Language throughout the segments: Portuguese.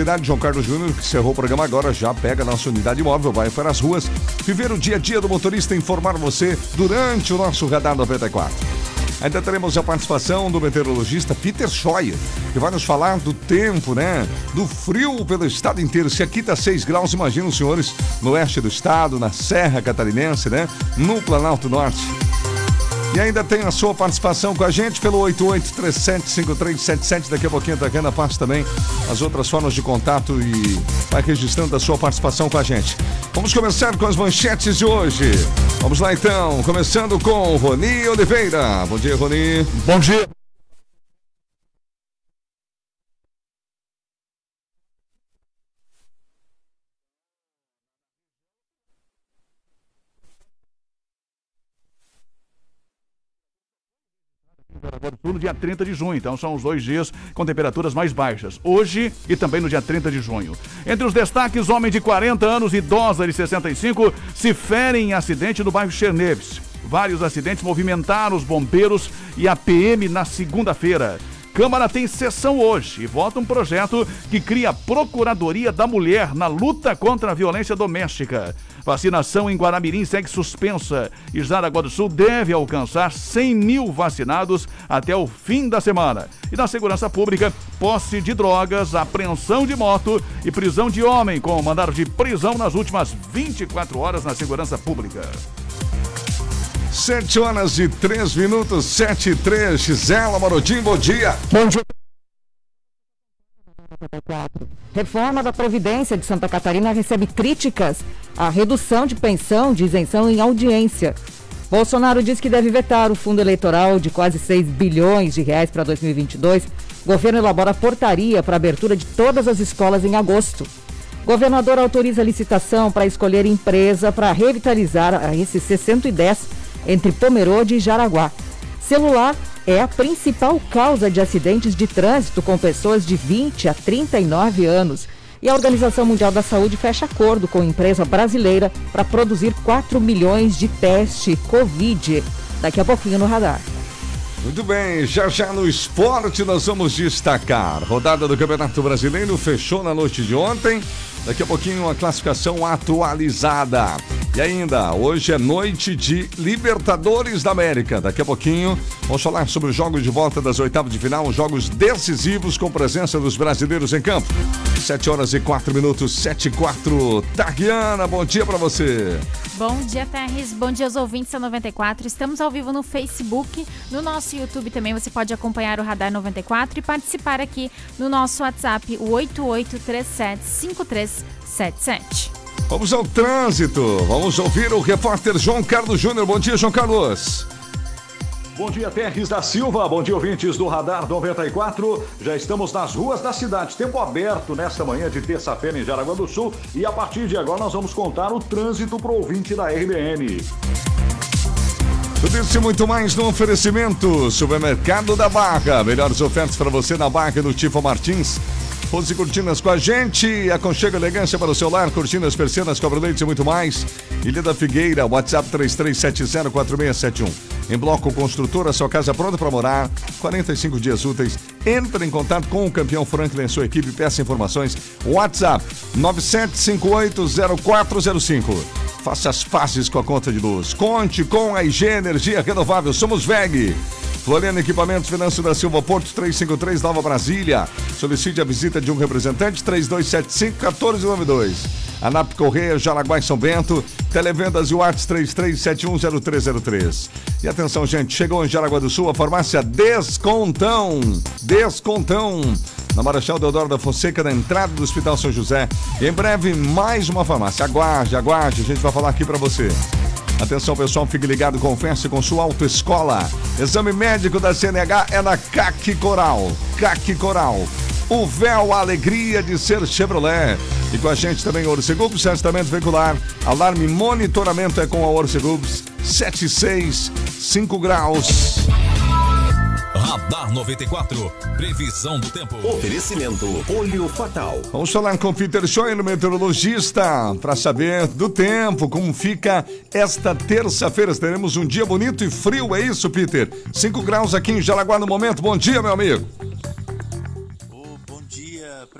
cidade. João Carlos Júnior, que encerrou o programa agora, já pega nossa unidade móvel, vai para as ruas, viver o dia a dia do motorista, informar você durante o nosso Radar 94. Ainda teremos a participação do meteorologista Peter Scheuer, que vai nos falar do tempo, né? Do frio pelo estado inteiro. Se aqui tá 6 graus, imagina os senhores no oeste do estado, na Serra Catarinense, né? No Planalto Norte. E ainda tem a sua participação com a gente pelo 88375377. Daqui a pouquinho a Tacana passa também as outras formas de contato e vai registrando a sua participação com a gente. Vamos começar com as manchetes de hoje. Vamos lá então, começando com Roni Oliveira. Bom dia, Roni. Bom dia. No dia 30 de junho. Então são os dois dias com temperaturas mais baixas. Hoje e também no dia 30 de junho. Entre os destaques, homem de 40 anos idosa de 65 se ferem em acidente no bairro Cherneves. Vários acidentes movimentaram os bombeiros e a PM na segunda-feira. Câmara tem sessão hoje e vota um projeto que cria a Procuradoria da Mulher na luta contra a violência doméstica. Vacinação em Guaramirim segue suspensa e Jaraguá do Sul deve alcançar 100 mil vacinados até o fim da semana. E na segurança pública, posse de drogas, apreensão de moto e prisão de homem com mandado de prisão nas últimas 24 horas na segurança pública. 7 horas e 3 minutos, 7 e 3. Gisela Marodim, bom dia. Bom dia. Reforma da Previdência de Santa Catarina recebe críticas à redução de pensão de isenção em audiência. Bolsonaro diz que deve vetar o fundo eleitoral de quase 6 bilhões de reais para 2022. Governo elabora portaria para abertura de todas as escolas em agosto. Governador autoriza licitação para escolher empresa para revitalizar a SC 110 entre Pomerode e Jaraguá. Celular é a principal causa de acidentes de trânsito com pessoas de 20 a 39 anos. E a Organização Mundial da Saúde fecha acordo com empresa brasileira para produzir 4 milhões de teste Covid. Daqui a pouquinho no radar. Muito bem, já já no esporte nós vamos destacar. Rodada do Campeonato Brasileiro fechou na noite de ontem. Daqui a pouquinho a classificação atualizada. E ainda, hoje é noite de Libertadores da América. Daqui a pouquinho vamos falar sobre os jogos de volta das oitavas de final, jogos decisivos com presença dos brasileiros em campo. 7 horas e 4 minutos, 7 e 4. Targiana, bom dia para você. Bom dia, Terres. Bom dia aos ouvintes da 94. Estamos ao vivo no Facebook, no nosso YouTube também. Você pode acompanhar o Radar 94 e participar aqui no nosso WhatsApp, o 88375377. Vamos ao trânsito. Vamos ouvir o repórter João Carlos Júnior. Bom dia, João Carlos. Bom dia, Terres da Silva. Bom dia, ouvintes do Radar 94. Já estamos nas ruas da cidade. Tempo aberto nesta manhã de terça-feira em Jaraguá do Sul. E a partir de agora nós vamos contar o trânsito para o ouvinte da RBN. Tudo isso e muito mais no oferecimento. Supermercado da Barra. Melhores ofertas para você na Barra do Tifo Martins. Rose Cortinas com a gente. Aconchega elegância para o celular, cortinas, persianas, cobra-leite e muito mais. Ilha da Figueira, WhatsApp 33704671. Em Bloco Construtora, sua casa pronta para morar. 45 dias úteis. Entre em contato com o campeão Franklin e sua equipe. Peça informações. WhatsApp 97580405. Faça as faces com a conta de luz. Conte com a IG Energia Renovável. Somos VEG. Floriano Equipamentos, Finanço da Silva, Porto 353, Nova Brasília. Solicite a visita de um representante, 3275-1492. ANAP Correia, Jaraguá e São Bento. Televendas e Whats 33710303. E atenção, gente, chegou em Jaraguá do Sul a farmácia Descontão. Descontão. Na Marechal Deodoro da Fonseca, na entrada do Hospital São José. E em breve, mais uma farmácia. Aguarde, aguarde, a gente vai falar aqui para você. Atenção pessoal, fique ligado, confesse com sua autoescola. Exame médico da CNH é na CAC Coral. CAC Coral. O véu, a alegria de ser Chevrolet. E com a gente também Orcegubs, testamento veicular. Alarme monitoramento é com a Orcegubs. 76, 5 graus. Radar 94. Previsão do tempo. Oferecimento Olho Fatal. Vamos falar com Peter Schoen, meteorologista, para saber do tempo, como fica esta terça-feira. Teremos um dia bonito e frio, é isso, Peter? 5 graus aqui em Jaraguá no momento. Bom dia, meu amigo.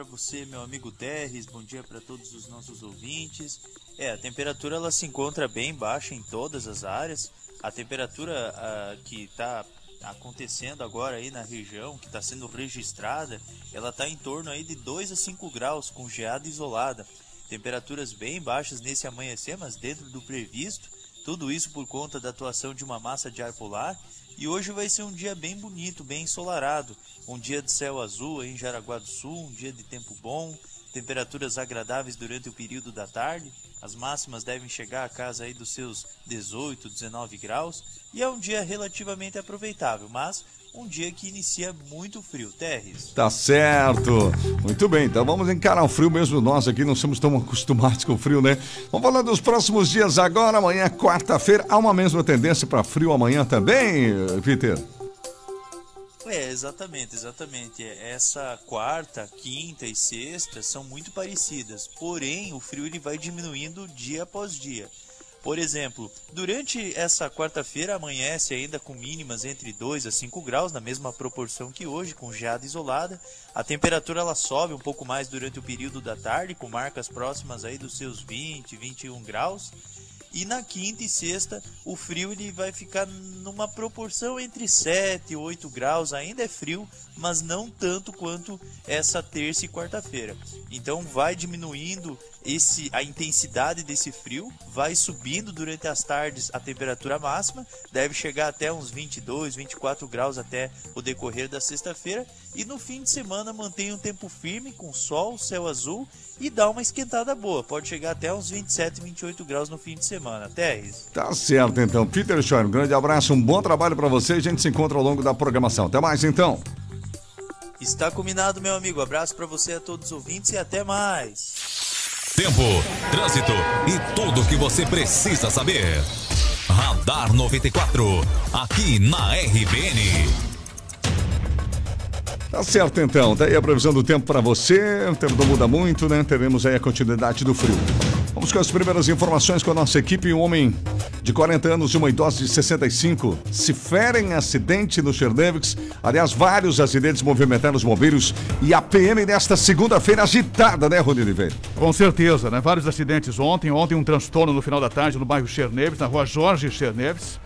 Para você meu amigo Terres. Bom dia para todos os nossos ouvintes. É, a temperatura ela se encontra bem baixa em todas as áreas. A temperatura ah, que está acontecendo agora aí na região, que está sendo registrada, ela está em torno aí de 2 a 5 graus, com geada isolada. Temperaturas bem baixas nesse amanhecer, mas dentro do previsto. Tudo isso por conta da atuação de uma massa de ar polar. E hoje vai ser um dia bem bonito, bem ensolarado. Um dia de céu azul em Jaraguá do Sul, um dia de tempo bom, temperaturas agradáveis durante o período da tarde. As máximas devem chegar a casa aí dos seus 18, 19 graus e é um dia relativamente aproveitável, mas um dia que inicia muito frio, Terres. Tá certo. Muito bem, então vamos encarar o frio mesmo. Nós aqui não somos tão acostumados com o frio, né? Vamos falar dos próximos dias agora. Amanhã, quarta-feira, há uma mesma tendência para frio amanhã também, Peter? É, exatamente, exatamente. Essa quarta, quinta e sexta são muito parecidas, porém o frio ele vai diminuindo dia após dia. Por exemplo, durante essa quarta-feira amanhece ainda com mínimas entre 2 a 5 graus, na mesma proporção que hoje, com geada isolada. A temperatura ela sobe um pouco mais durante o período da tarde, com marcas próximas aí dos seus 20, 21 graus. E na quinta e sexta, o frio ele vai ficar numa proporção entre 7 e 8 graus. Ainda é frio, mas não tanto quanto essa terça e quarta-feira. Então vai diminuindo esse a intensidade desse frio, vai subindo durante as tardes a temperatura máxima, deve chegar até uns 22, 24 graus até o decorrer da sexta-feira e no fim de semana mantém um tempo firme com sol, céu azul e dá uma esquentada boa. Pode chegar até uns 27, 28 graus no fim de semana. Até isso. Tá certo então. Peter Schor, um grande abraço, um bom trabalho para você. A gente se encontra ao longo da programação. Até mais então. Está combinado, meu amigo. Abraço para você a todos os ouvintes e até mais. Tempo, trânsito e tudo o que você precisa saber. Radar 94, aqui na RBN. Tá certo então, daí a previsão do tempo para você, o tempo não muda muito, né? Teremos aí a continuidade do frio. Vamos com as primeiras informações com a nossa equipe. Um homem de 40 anos e uma idosa de 65 se ferem em acidente no Chernevix. Aliás, vários acidentes movimentaram os bombeiros e a PM nesta segunda-feira agitada, né, Rony Oliveira? Com certeza, né? Vários acidentes ontem. Ontem um transtorno no final da tarde no bairro Chernevix, na rua Jorge Chernevix.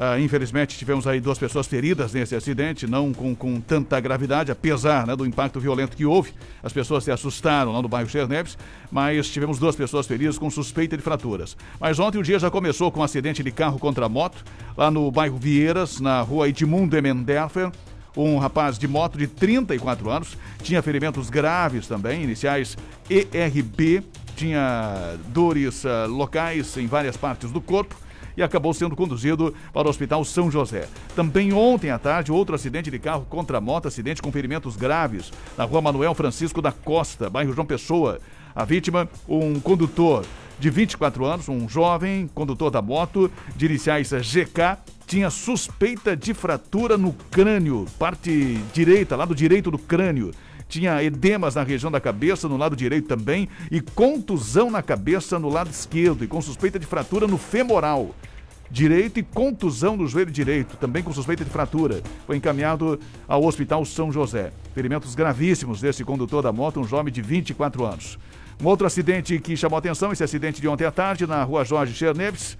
Uh, infelizmente tivemos aí duas pessoas feridas nesse acidente, não com, com tanta gravidade, apesar né, do impacto violento que houve. As pessoas se assustaram lá no bairro Cherneves, mas tivemos duas pessoas feridas com suspeita de fraturas. Mas ontem o dia já começou com um acidente de carro contra moto, lá no bairro Vieiras, na rua Edmundo Emenderfer. Um rapaz de moto de 34 anos tinha ferimentos graves também, iniciais ERB, tinha dores uh, locais em várias partes do corpo e acabou sendo conduzido para o Hospital São José. Também ontem à tarde, outro acidente de carro contra moto, acidente com ferimentos graves, na rua Manuel Francisco da Costa, bairro João Pessoa. A vítima, um condutor de 24 anos, um jovem condutor da moto, de iniciais GK, tinha suspeita de fratura no crânio, parte direita, lado direito do crânio. Tinha edemas na região da cabeça, no lado direito também, e contusão na cabeça no lado esquerdo, e com suspeita de fratura no femoral direito e contusão no joelho direito, também com suspeita de fratura. Foi encaminhado ao Hospital São José. Ferimentos gravíssimos desse condutor da moto, um jovem de 24 anos. Um outro acidente que chamou atenção, esse acidente de ontem à tarde, na rua Jorge Cherneves.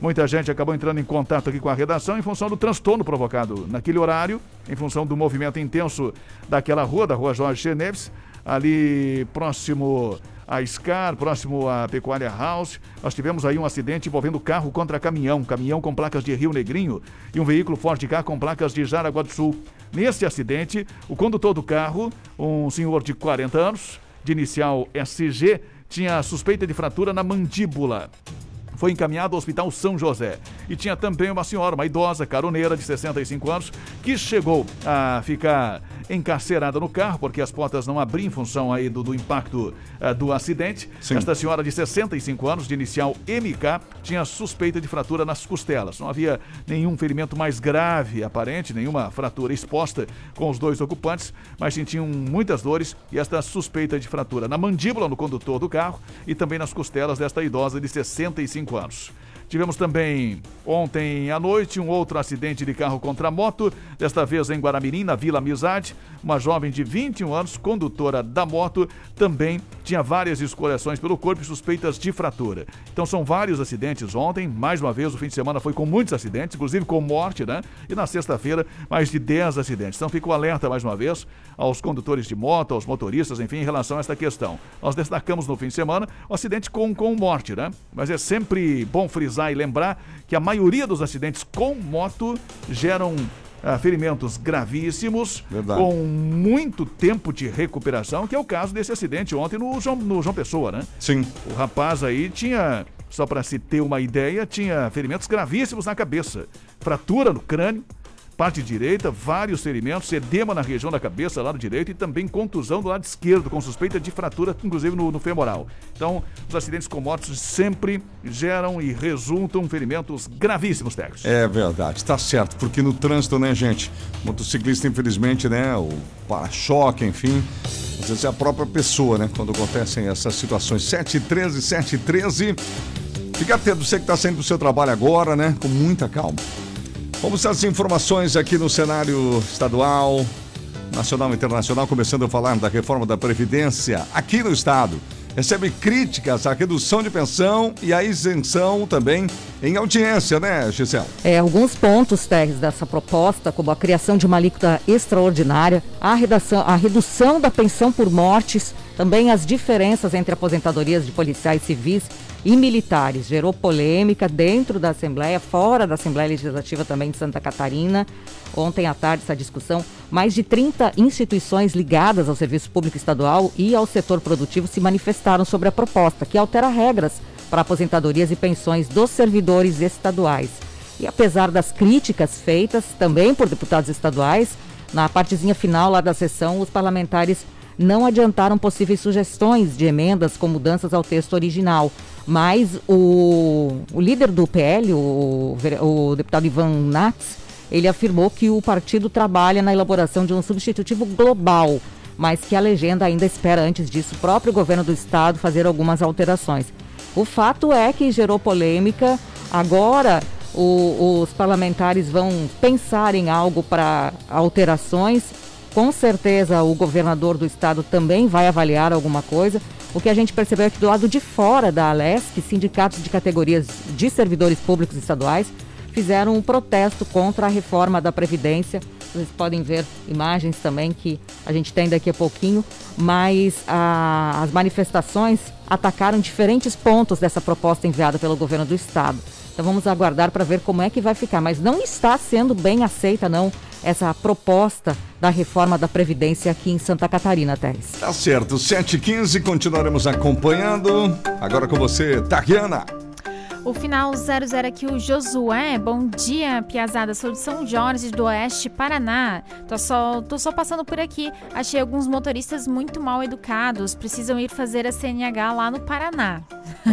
Muita gente acabou entrando em contato aqui com a redação em função do transtorno provocado naquele horário, em função do movimento intenso daquela rua, da rua Jorge Cherneves, ali próximo a Scar, próximo à Pecuária House. Nós tivemos aí um acidente envolvendo carro contra caminhão, caminhão com placas de Rio Negrinho e um veículo Ford Car com placas de Jaraguá do Sul. Nesse acidente, o condutor do carro, um senhor de 40 anos, de inicial SG, tinha suspeita de fratura na mandíbula foi encaminhado ao Hospital São José. E tinha também uma senhora, uma idosa, caroneira de 65 anos, que chegou a ficar encarcerada no carro, porque as portas não abriam em função aí do, do impacto uh, do acidente. Sim. Esta senhora de 65 anos, de inicial MK, tinha suspeita de fratura nas costelas. Não havia nenhum ferimento mais grave aparente, nenhuma fratura exposta com os dois ocupantes, mas sentiam muitas dores e esta suspeita de fratura na mandíbula no condutor do carro e também nas costelas desta idosa de 65 anos. Tivemos também ontem à noite um outro acidente de carro contra moto, desta vez em Guaramirim, na Vila Amizade. Uma jovem de 21 anos, condutora da moto, também tinha várias escoriações pelo corpo e suspeitas de fratura. Então são vários acidentes ontem. Mais uma vez, o fim de semana foi com muitos acidentes, inclusive com morte, né? E na sexta-feira, mais de 10 acidentes. Então fico alerta mais uma vez aos condutores de moto, aos motoristas, enfim, em relação a esta questão. Nós destacamos no fim de semana o acidente com, com morte, né? Mas é sempre bom frisar e lembrar que a maioria dos acidentes com moto geram ah, ferimentos gravíssimos, Verdade. com muito tempo de recuperação, que é o caso desse acidente ontem no João, no João Pessoa, né? Sim. O rapaz aí tinha, só para se ter uma ideia, tinha ferimentos gravíssimos na cabeça, fratura no crânio, parte direita, vários ferimentos, edema na região da cabeça, lado direito, e também contusão do lado esquerdo, com suspeita de fratura, inclusive no, no femoral. Então, os acidentes com motos sempre geram e resultam ferimentos gravíssimos, Tex. É verdade, tá certo, porque no trânsito, né, gente? Motociclista, infelizmente, né, o para-choque, enfim, às vezes é a própria pessoa, né, quando acontecem essas situações. 713, 713. Fica atento, você que está saindo do seu trabalho agora, né, com muita calma. Vamos às informações aqui no cenário estadual, nacional e internacional, começando a falar da reforma da Previdência aqui no estado. Recebe críticas à redução de pensão e à isenção também em audiência, né, Gisele? É, alguns pontos, Teres, dessa proposta, como a criação de uma alíquota extraordinária, a, redação, a redução da pensão por mortes, também as diferenças entre aposentadorias de policiais civis e militares. Gerou polêmica dentro da Assembleia, fora da Assembleia Legislativa também de Santa Catarina. Ontem à tarde, essa discussão, mais de 30 instituições ligadas ao serviço público estadual e ao setor produtivo se manifestaram sobre a proposta, que altera regras para aposentadorias e pensões dos servidores estaduais. E apesar das críticas feitas também por deputados estaduais, na partezinha final lá da sessão, os parlamentares não adiantaram possíveis sugestões de emendas com mudanças ao texto original. Mas o, o líder do PL, o, o deputado Ivan Nats, ele afirmou que o partido trabalha na elaboração de um substitutivo global, mas que a legenda ainda espera, antes disso, o próprio governo do estado fazer algumas alterações. O fato é que gerou polêmica. Agora, o, os parlamentares vão pensar em algo para alterações. Com certeza, o governador do estado também vai avaliar alguma coisa. O que a gente percebeu é que do lado de fora da Alesc, sindicatos de categorias de servidores públicos estaduais fizeram um protesto contra a reforma da Previdência. Vocês podem ver imagens também que a gente tem daqui a pouquinho, mas a, as manifestações atacaram diferentes pontos dessa proposta enviada pelo governo do estado. Então vamos aguardar para ver como é que vai ficar, mas não está sendo bem aceita não essa proposta da reforma da Previdência aqui em Santa Catarina, Teres. Tá certo, 7h15, continuaremos acompanhando. Agora com você, Tariana. O final 00 aqui, o Josué. Bom dia, Piazada. Sou de São Jorge do Oeste, Paraná. Tô só, tô só passando por aqui. Achei alguns motoristas muito mal educados. Precisam ir fazer a CNH lá no Paraná.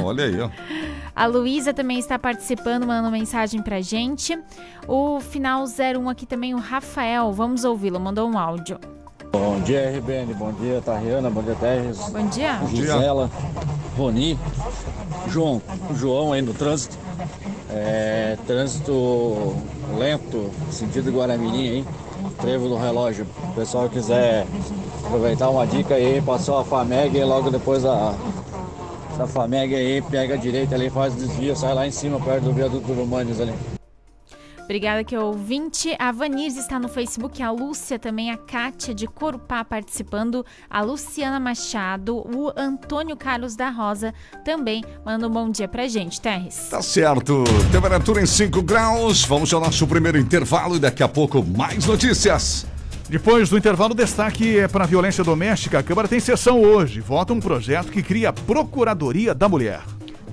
Olha aí, ó. A Luísa também está participando, mandando mensagem pra gente. O final 01 aqui também, o Rafael. Vamos ouvi-lo, mandou um áudio. Bom dia, RBN. Bom dia, Tariana. Bom dia, Terres. Bom dia. Gisela, Roni, João, João aí no trânsito. É, trânsito lento, sentido Guaramirim aí. Trevo do relógio. O pessoal quiser aproveitar uma dica aí, passou a FAMEG e logo depois a, da FAMEG aí, pega a direita ali, faz o desvio, sai lá em cima, perto do viaduto do Manes ali. Obrigada que ouvinte. A Vanise está no Facebook, a Lúcia também, a Kátia de Corupá participando, a Luciana Machado, o Antônio Carlos da Rosa também manda um bom dia pra gente, Terres. Tá certo. Temperatura em 5 graus. Vamos ao nosso primeiro intervalo e daqui a pouco mais notícias. Depois do intervalo, destaque é para a violência doméstica. A Câmara tem sessão hoje. Vota um projeto que cria a Procuradoria da Mulher.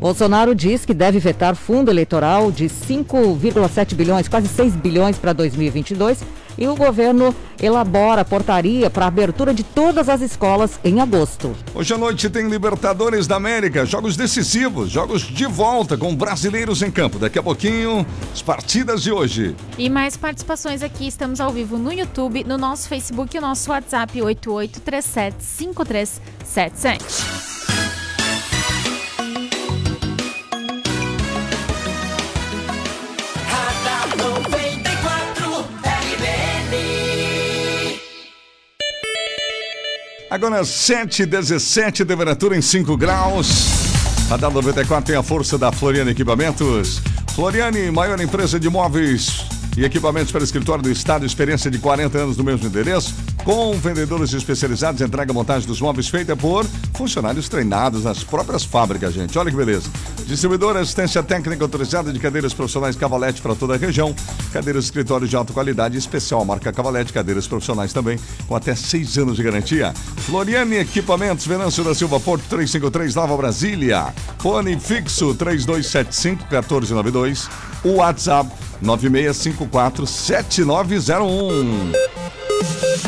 Bolsonaro diz que deve vetar fundo eleitoral de 5,7 bilhões, quase 6 bilhões para 2022 e o governo elabora portaria para abertura de todas as escolas em agosto. Hoje à noite tem Libertadores da América, jogos decisivos, jogos de volta com brasileiros em campo. Daqui a pouquinho, as partidas de hoje. E mais participações aqui, estamos ao vivo no YouTube, no nosso Facebook e no nosso WhatsApp 88375377. Agora 7 17 temperatura em 5 graus. Radar 94 tem a força da Floriane Equipamentos. Floriane, maior empresa de móveis e equipamentos para escritório do Estado, experiência de 40 anos no mesmo endereço, com vendedores especializados, entrega e montagem dos móveis feita por funcionários treinados nas próprias fábricas, gente. Olha que beleza. Distribuidora assistência técnica autorizada de cadeiras profissionais Cavalete para toda a região, cadeiras de escritório de alta qualidade, especial marca Cavalete, cadeiras profissionais também, com até seis anos de garantia. Floriane Equipamentos, Venâncio da Silva Porto 353, Nova Brasília. Fone fixo 3275 1492. O WhatsApp 9654 7901.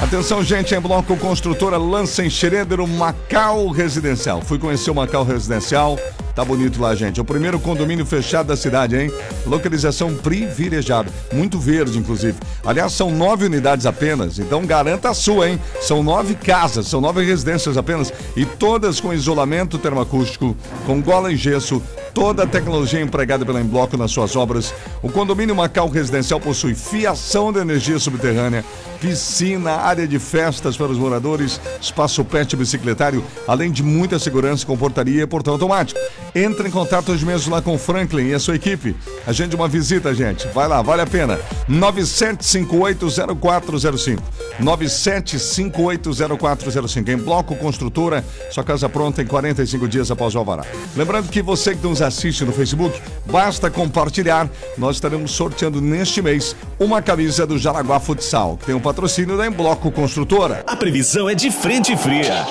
Atenção, gente, em bloco construtora lança em Schroeder o Macau Residencial. Fui conhecer o Macau Residencial. Tá bonito lá, gente. É o primeiro condomínio fechado da cidade, hein? Localização privilegiada. Muito verde, inclusive. Aliás, são nove unidades apenas. Então garanta a sua, hein? São nove casas, são nove residências apenas. E todas com isolamento termoacústico, com gola em gesso, toda a tecnologia empregada pela Embloco nas suas obras. O condomínio Macau Residencial possui fiação de energia subterrânea, piscina, área de festas para os moradores, espaço pet bicicletário, além de muita segurança com portaria e portão automático. Entre em contato hoje mesmo lá com o Franklin e a sua equipe. Agende uma visita, gente. Vai lá, vale a pena. 97580405. 97580405. Em Bloco Construtora, sua casa pronta em 45 dias após o alvará. Lembrando que você que nos assiste no Facebook, basta compartilhar. Nós estaremos sorteando neste mês uma camisa do Jaraguá Futsal, que tem o um patrocínio da Embloco Construtora. A previsão é de frente fria.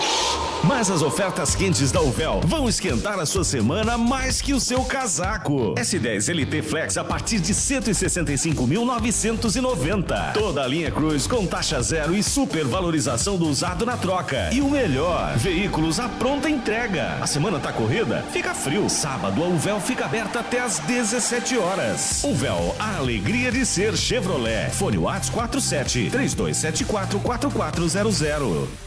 Mas as ofertas quentes da Uvel vão esquentar a sua semana mais que o seu casaco. S10 LT Flex a partir de 165.990. Toda a linha Cruz com taxa zero e super valorização do usado na troca. E o melhor, veículos à pronta entrega. A semana tá corrida? Fica frio. Sábado a Uvel fica aberta até às 17 horas. Uvel, a alegria de ser Chevrolet. Fone Whats 47 3274 4400.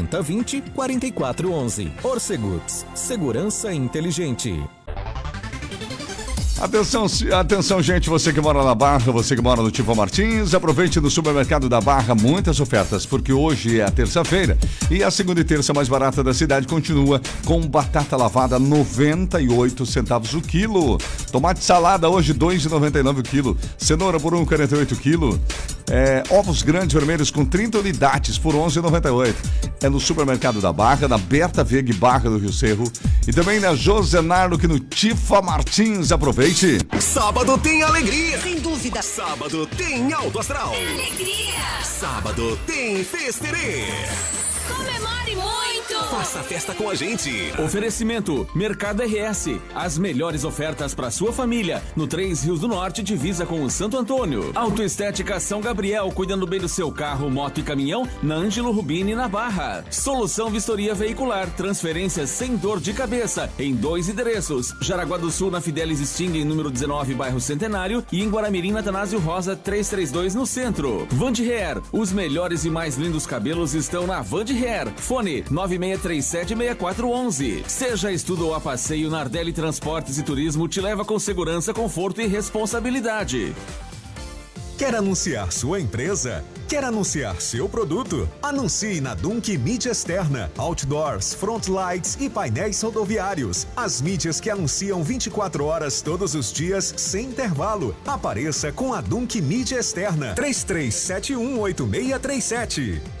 4020 4411. Orcegups. Segurança inteligente. Atenção, atenção, gente, você que mora na Barra, você que mora no Tivo Martins, aproveite no supermercado da Barra muitas ofertas, porque hoje é a terça-feira e a segunda e terça mais barata da cidade continua com batata lavada 98 centavos o quilo. Tomate salada hoje 2,99 o quilo. Cenoura por 1,48 quilo. É, ovos grandes vermelhos com 30 unidades por 11,98. É no supermercado da Barra, na Berta Veg Barra do Rio Cerro e também na Josenardo que no Tifa Martins. Aproveite. Sábado tem alegria. Sem dúvida. Sábado tem alto astral. Alegria. Sábado tem festerê. Faça festa com a gente. Oferecimento: Mercado RS. As melhores ofertas para sua família. No Três Rios do Norte, divisa com o Santo Antônio. Autoestética São Gabriel, cuidando bem do seu carro, moto e caminhão. Na Ângelo Rubini, na Barra. Solução Vistoria Veicular. Transferências sem dor de cabeça. Em dois endereços: Jaraguá do Sul, na Fidelis Sting, número 19, bairro Centenário. E em Guaramirim, na Tanásio Rosa, 332, no centro. Vand Hair. Os melhores e mais lindos cabelos estão na Vand Hair. Fone 96376411. Seja estudo ou a passeio, Nardelli Transportes e Turismo te leva com segurança, conforto e responsabilidade. Quer anunciar sua empresa? Quer anunciar seu produto? Anuncie na Dunk Mídia Externa, Outdoors, Front Lights e painéis rodoviários. As mídias que anunciam 24 horas todos os dias, sem intervalo. Apareça com a Dunk Mídia Externa. 33718637.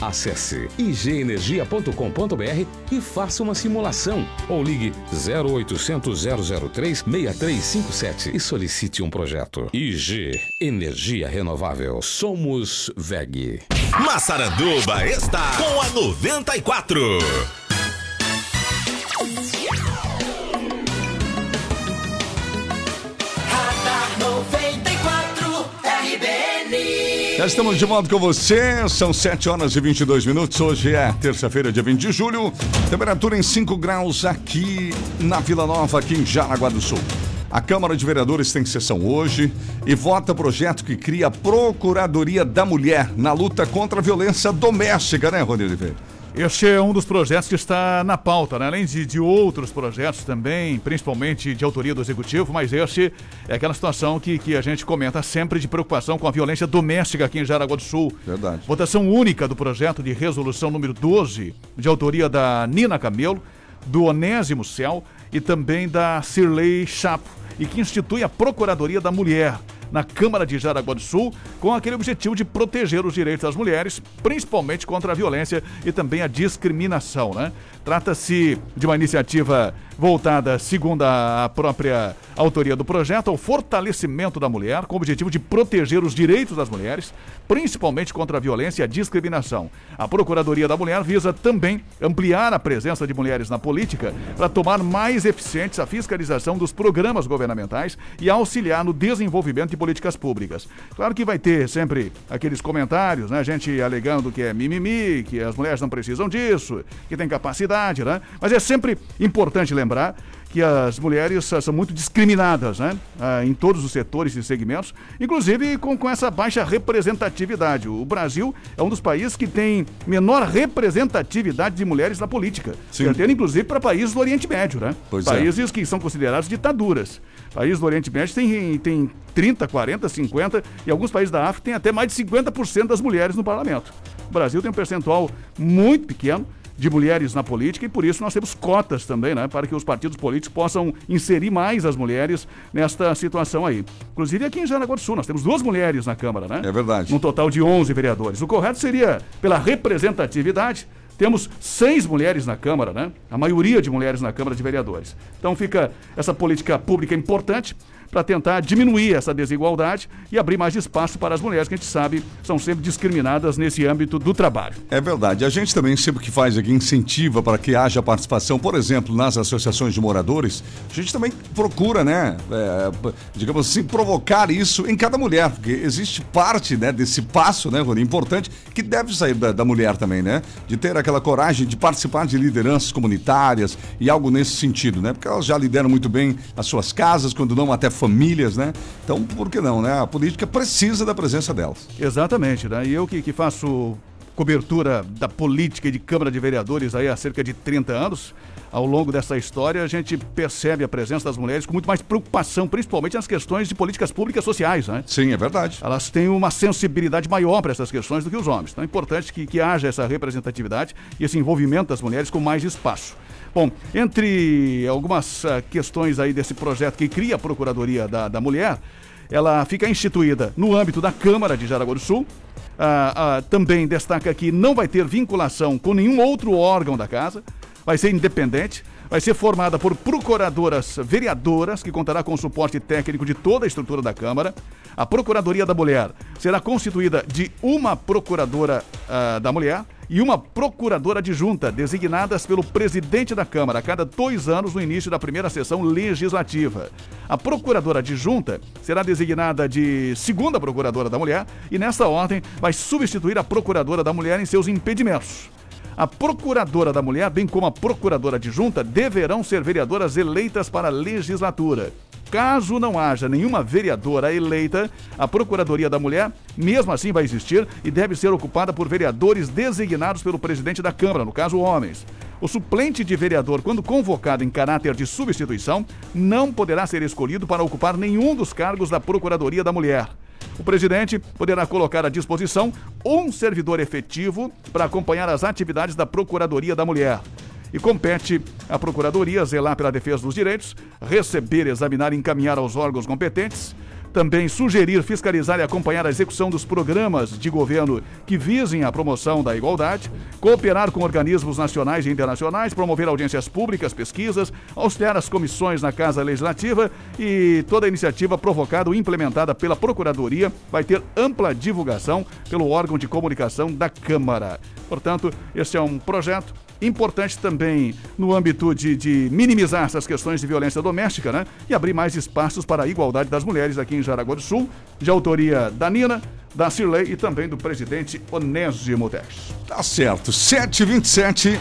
Acesse igenergia.com.br e faça uma simulação ou ligue 0800 003 6357 e solicite um projeto. IG Energia Renovável. Somos VEG. Massaranduba está com a 94. Já estamos de volta com você, são 7 horas e 22 minutos. Hoje é terça-feira, dia 20 de julho. Temperatura em 5 graus aqui na Vila Nova, aqui em Jaraguá do Sul. A Câmara de Vereadores tem sessão hoje e vota projeto que cria a Procuradoria da Mulher na luta contra a violência doméstica, né, Rony Oliveira? Este é um dos projetos que está na pauta, né? além de, de outros projetos também, principalmente de autoria do Executivo, mas este é aquela situação que, que a gente comenta sempre de preocupação com a violência doméstica aqui em Jaraguá do Sul. Verdade. Votação única do projeto de resolução número 12, de autoria da Nina Camelo, do Onésimo Cel e também da Cirlei Chapo, e que institui a Procuradoria da Mulher na Câmara de Jaraguá do Sul, com aquele objetivo de proteger os direitos das mulheres, principalmente contra a violência e também a discriminação, né? Trata-se de uma iniciativa voltada, segundo a própria autoria do projeto, ao fortalecimento da mulher, com o objetivo de proteger os direitos das mulheres, principalmente contra a violência e a discriminação. A Procuradoria da Mulher visa também ampliar a presença de mulheres na política para tomar mais eficientes a fiscalização dos programas governamentais e auxiliar no desenvolvimento de políticas públicas. Claro que vai ter sempre aqueles comentários, né? Gente alegando que é mimimi, que as mulheres não precisam disso, que tem capacidade, né? Mas é sempre importante lembrar que as mulheres ah, são muito discriminadas, né? Ah, em todos os setores e segmentos, inclusive com, com essa baixa representatividade. O Brasil é um dos países que tem menor representatividade de mulheres na política. Perdendo, inclusive, para países do Oriente Médio, né? Pois é. países que são considerados ditaduras. Países do Oriente Médio tem, tem 30, 40, 50 e alguns países da África têm até mais de 50% das mulheres no parlamento. O Brasil tem um percentual muito pequeno de mulheres na política e por isso nós temos cotas também, né, para que os partidos políticos possam inserir mais as mulheres nesta situação aí. Inclusive aqui em Jaraguá do Sul nós temos duas mulheres na Câmara, né? É verdade. Num total de 11 vereadores. O correto seria pela representatividade temos seis mulheres na Câmara, né? A maioria de mulheres na Câmara de Vereadores. Então fica essa política pública importante para tentar diminuir essa desigualdade e abrir mais espaço para as mulheres, que a gente sabe são sempre discriminadas nesse âmbito do trabalho. É verdade. A gente também sempre que faz aqui incentiva para que haja participação, por exemplo, nas associações de moradores. A gente também procura, né, é, digamos assim, provocar isso em cada mulher, porque existe parte, né, desse passo, né, Rony, importante que deve sair da, da mulher também, né, de ter aquela coragem de participar de lideranças comunitárias e algo nesse sentido, né, porque elas já lideram muito bem as suas casas, quando não até famílias, né. Então, por que não, né? A política precisa da presença delas. Exatamente, né? E eu que, que faço cobertura da política e de Câmara de Vereadores aí há cerca de 30 anos, ao longo dessa história a gente percebe a presença das mulheres com muito mais preocupação, principalmente nas questões de políticas públicas sociais, né? Sim, é verdade. Elas têm uma sensibilidade maior para essas questões do que os homens. Então é importante que, que haja essa representatividade e esse envolvimento das mulheres com mais espaço. Bom, entre algumas ah, questões aí desse projeto que cria a Procuradoria da, da Mulher, ela fica instituída no âmbito da Câmara de Jaraguá do Sul. Ah, ah, também destaca que não vai ter vinculação com nenhum outro órgão da casa, vai ser independente, vai ser formada por procuradoras vereadoras, que contará com o suporte técnico de toda a estrutura da Câmara. A Procuradoria da Mulher será constituída de uma procuradora ah, da mulher e uma procuradora adjunta, designadas pelo presidente da Câmara a cada dois anos no início da primeira sessão legislativa. A procuradora adjunta será designada de segunda procuradora da mulher e, nessa ordem, vai substituir a procuradora da mulher em seus impedimentos. A procuradora da mulher, bem como a procuradora adjunta, deverão ser vereadoras eleitas para a legislatura. Caso não haja nenhuma vereadora eleita, a Procuradoria da Mulher, mesmo assim, vai existir e deve ser ocupada por vereadores designados pelo presidente da Câmara, no caso, homens. O suplente de vereador, quando convocado em caráter de substituição, não poderá ser escolhido para ocupar nenhum dos cargos da Procuradoria da Mulher. O presidente poderá colocar à disposição um servidor efetivo para acompanhar as atividades da Procuradoria da Mulher. E compete à Procuradoria zelar pela defesa dos direitos, receber, examinar e encaminhar aos órgãos competentes também sugerir, fiscalizar e acompanhar a execução dos programas de governo que visem a promoção da igualdade, cooperar com organismos nacionais e internacionais, promover audiências públicas, pesquisas, auxiliar as comissões na Casa Legislativa e toda iniciativa provocada ou implementada pela Procuradoria vai ter ampla divulgação pelo órgão de comunicação da Câmara. Portanto, esse é um projeto importante também no âmbito de, de, minimizar essas questões de violência doméstica, né? E abrir mais espaços para a igualdade das mulheres aqui em Jaraguá do Sul, de autoria da Nina, da Cirlei e também do presidente Onésimo Tex. Tá certo, 727.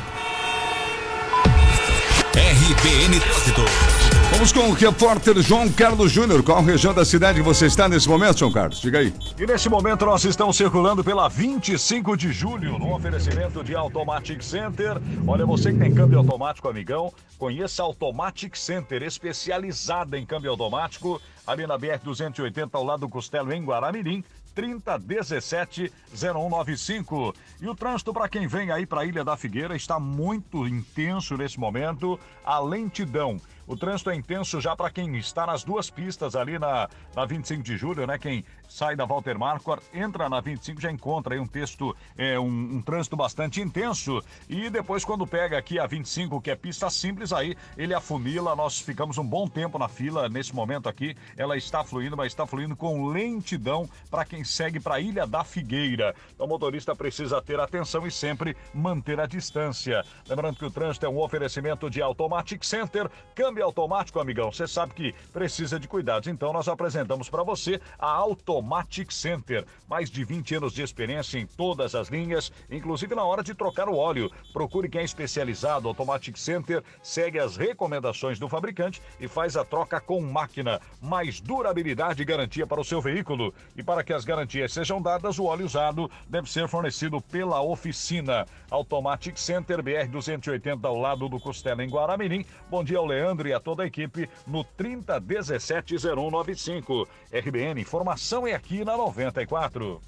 RBN Trânsito. Vamos com o repórter João Carlos Júnior. Qual região da cidade você está nesse momento, João Carlos? Diga aí. E neste momento nós estamos circulando pela 25 de julho, no oferecimento de Automatic Center. Olha, você que tem câmbio automático, amigão, conheça Automatic Center, especializada em câmbio automático, ali na BR-280, ao lado do Costelo, em Guaramirim. 3017 0195. E o trânsito para quem vem aí para a Ilha da Figueira está muito intenso nesse momento. A lentidão o trânsito é intenso já para quem está nas duas pistas ali na, na 25 de julho, né? Quem sai da Walter Marquardt, entra na 25, já encontra aí um texto, é, um, um, trânsito bastante intenso. E depois, quando pega aqui a 25, que é pista simples, aí ele afunila. Nós ficamos um bom tempo na fila nesse momento aqui. Ela está fluindo, mas está fluindo com lentidão para quem segue para a Ilha da Figueira. Então, o motorista precisa ter atenção e sempre manter a distância. Lembrando que o trânsito é um oferecimento de Automatic Center, câmbio automático, amigão. Você sabe que precisa de cuidados. Então, nós apresentamos para você a Automatic Automatic Center. Mais de 20 anos de experiência em todas as linhas, inclusive na hora de trocar o óleo. Procure quem é especializado. Automatic Center segue as recomendações do fabricante e faz a troca com máquina. Mais durabilidade e garantia para o seu veículo. E para que as garantias sejam dadas, o óleo usado deve ser fornecido pela oficina. Automatic Center BR 280 ao lado do Costela em Guaramirim. Bom dia ao Leandro e a toda a equipe no 30170195. RBN Informação é aqui na 94.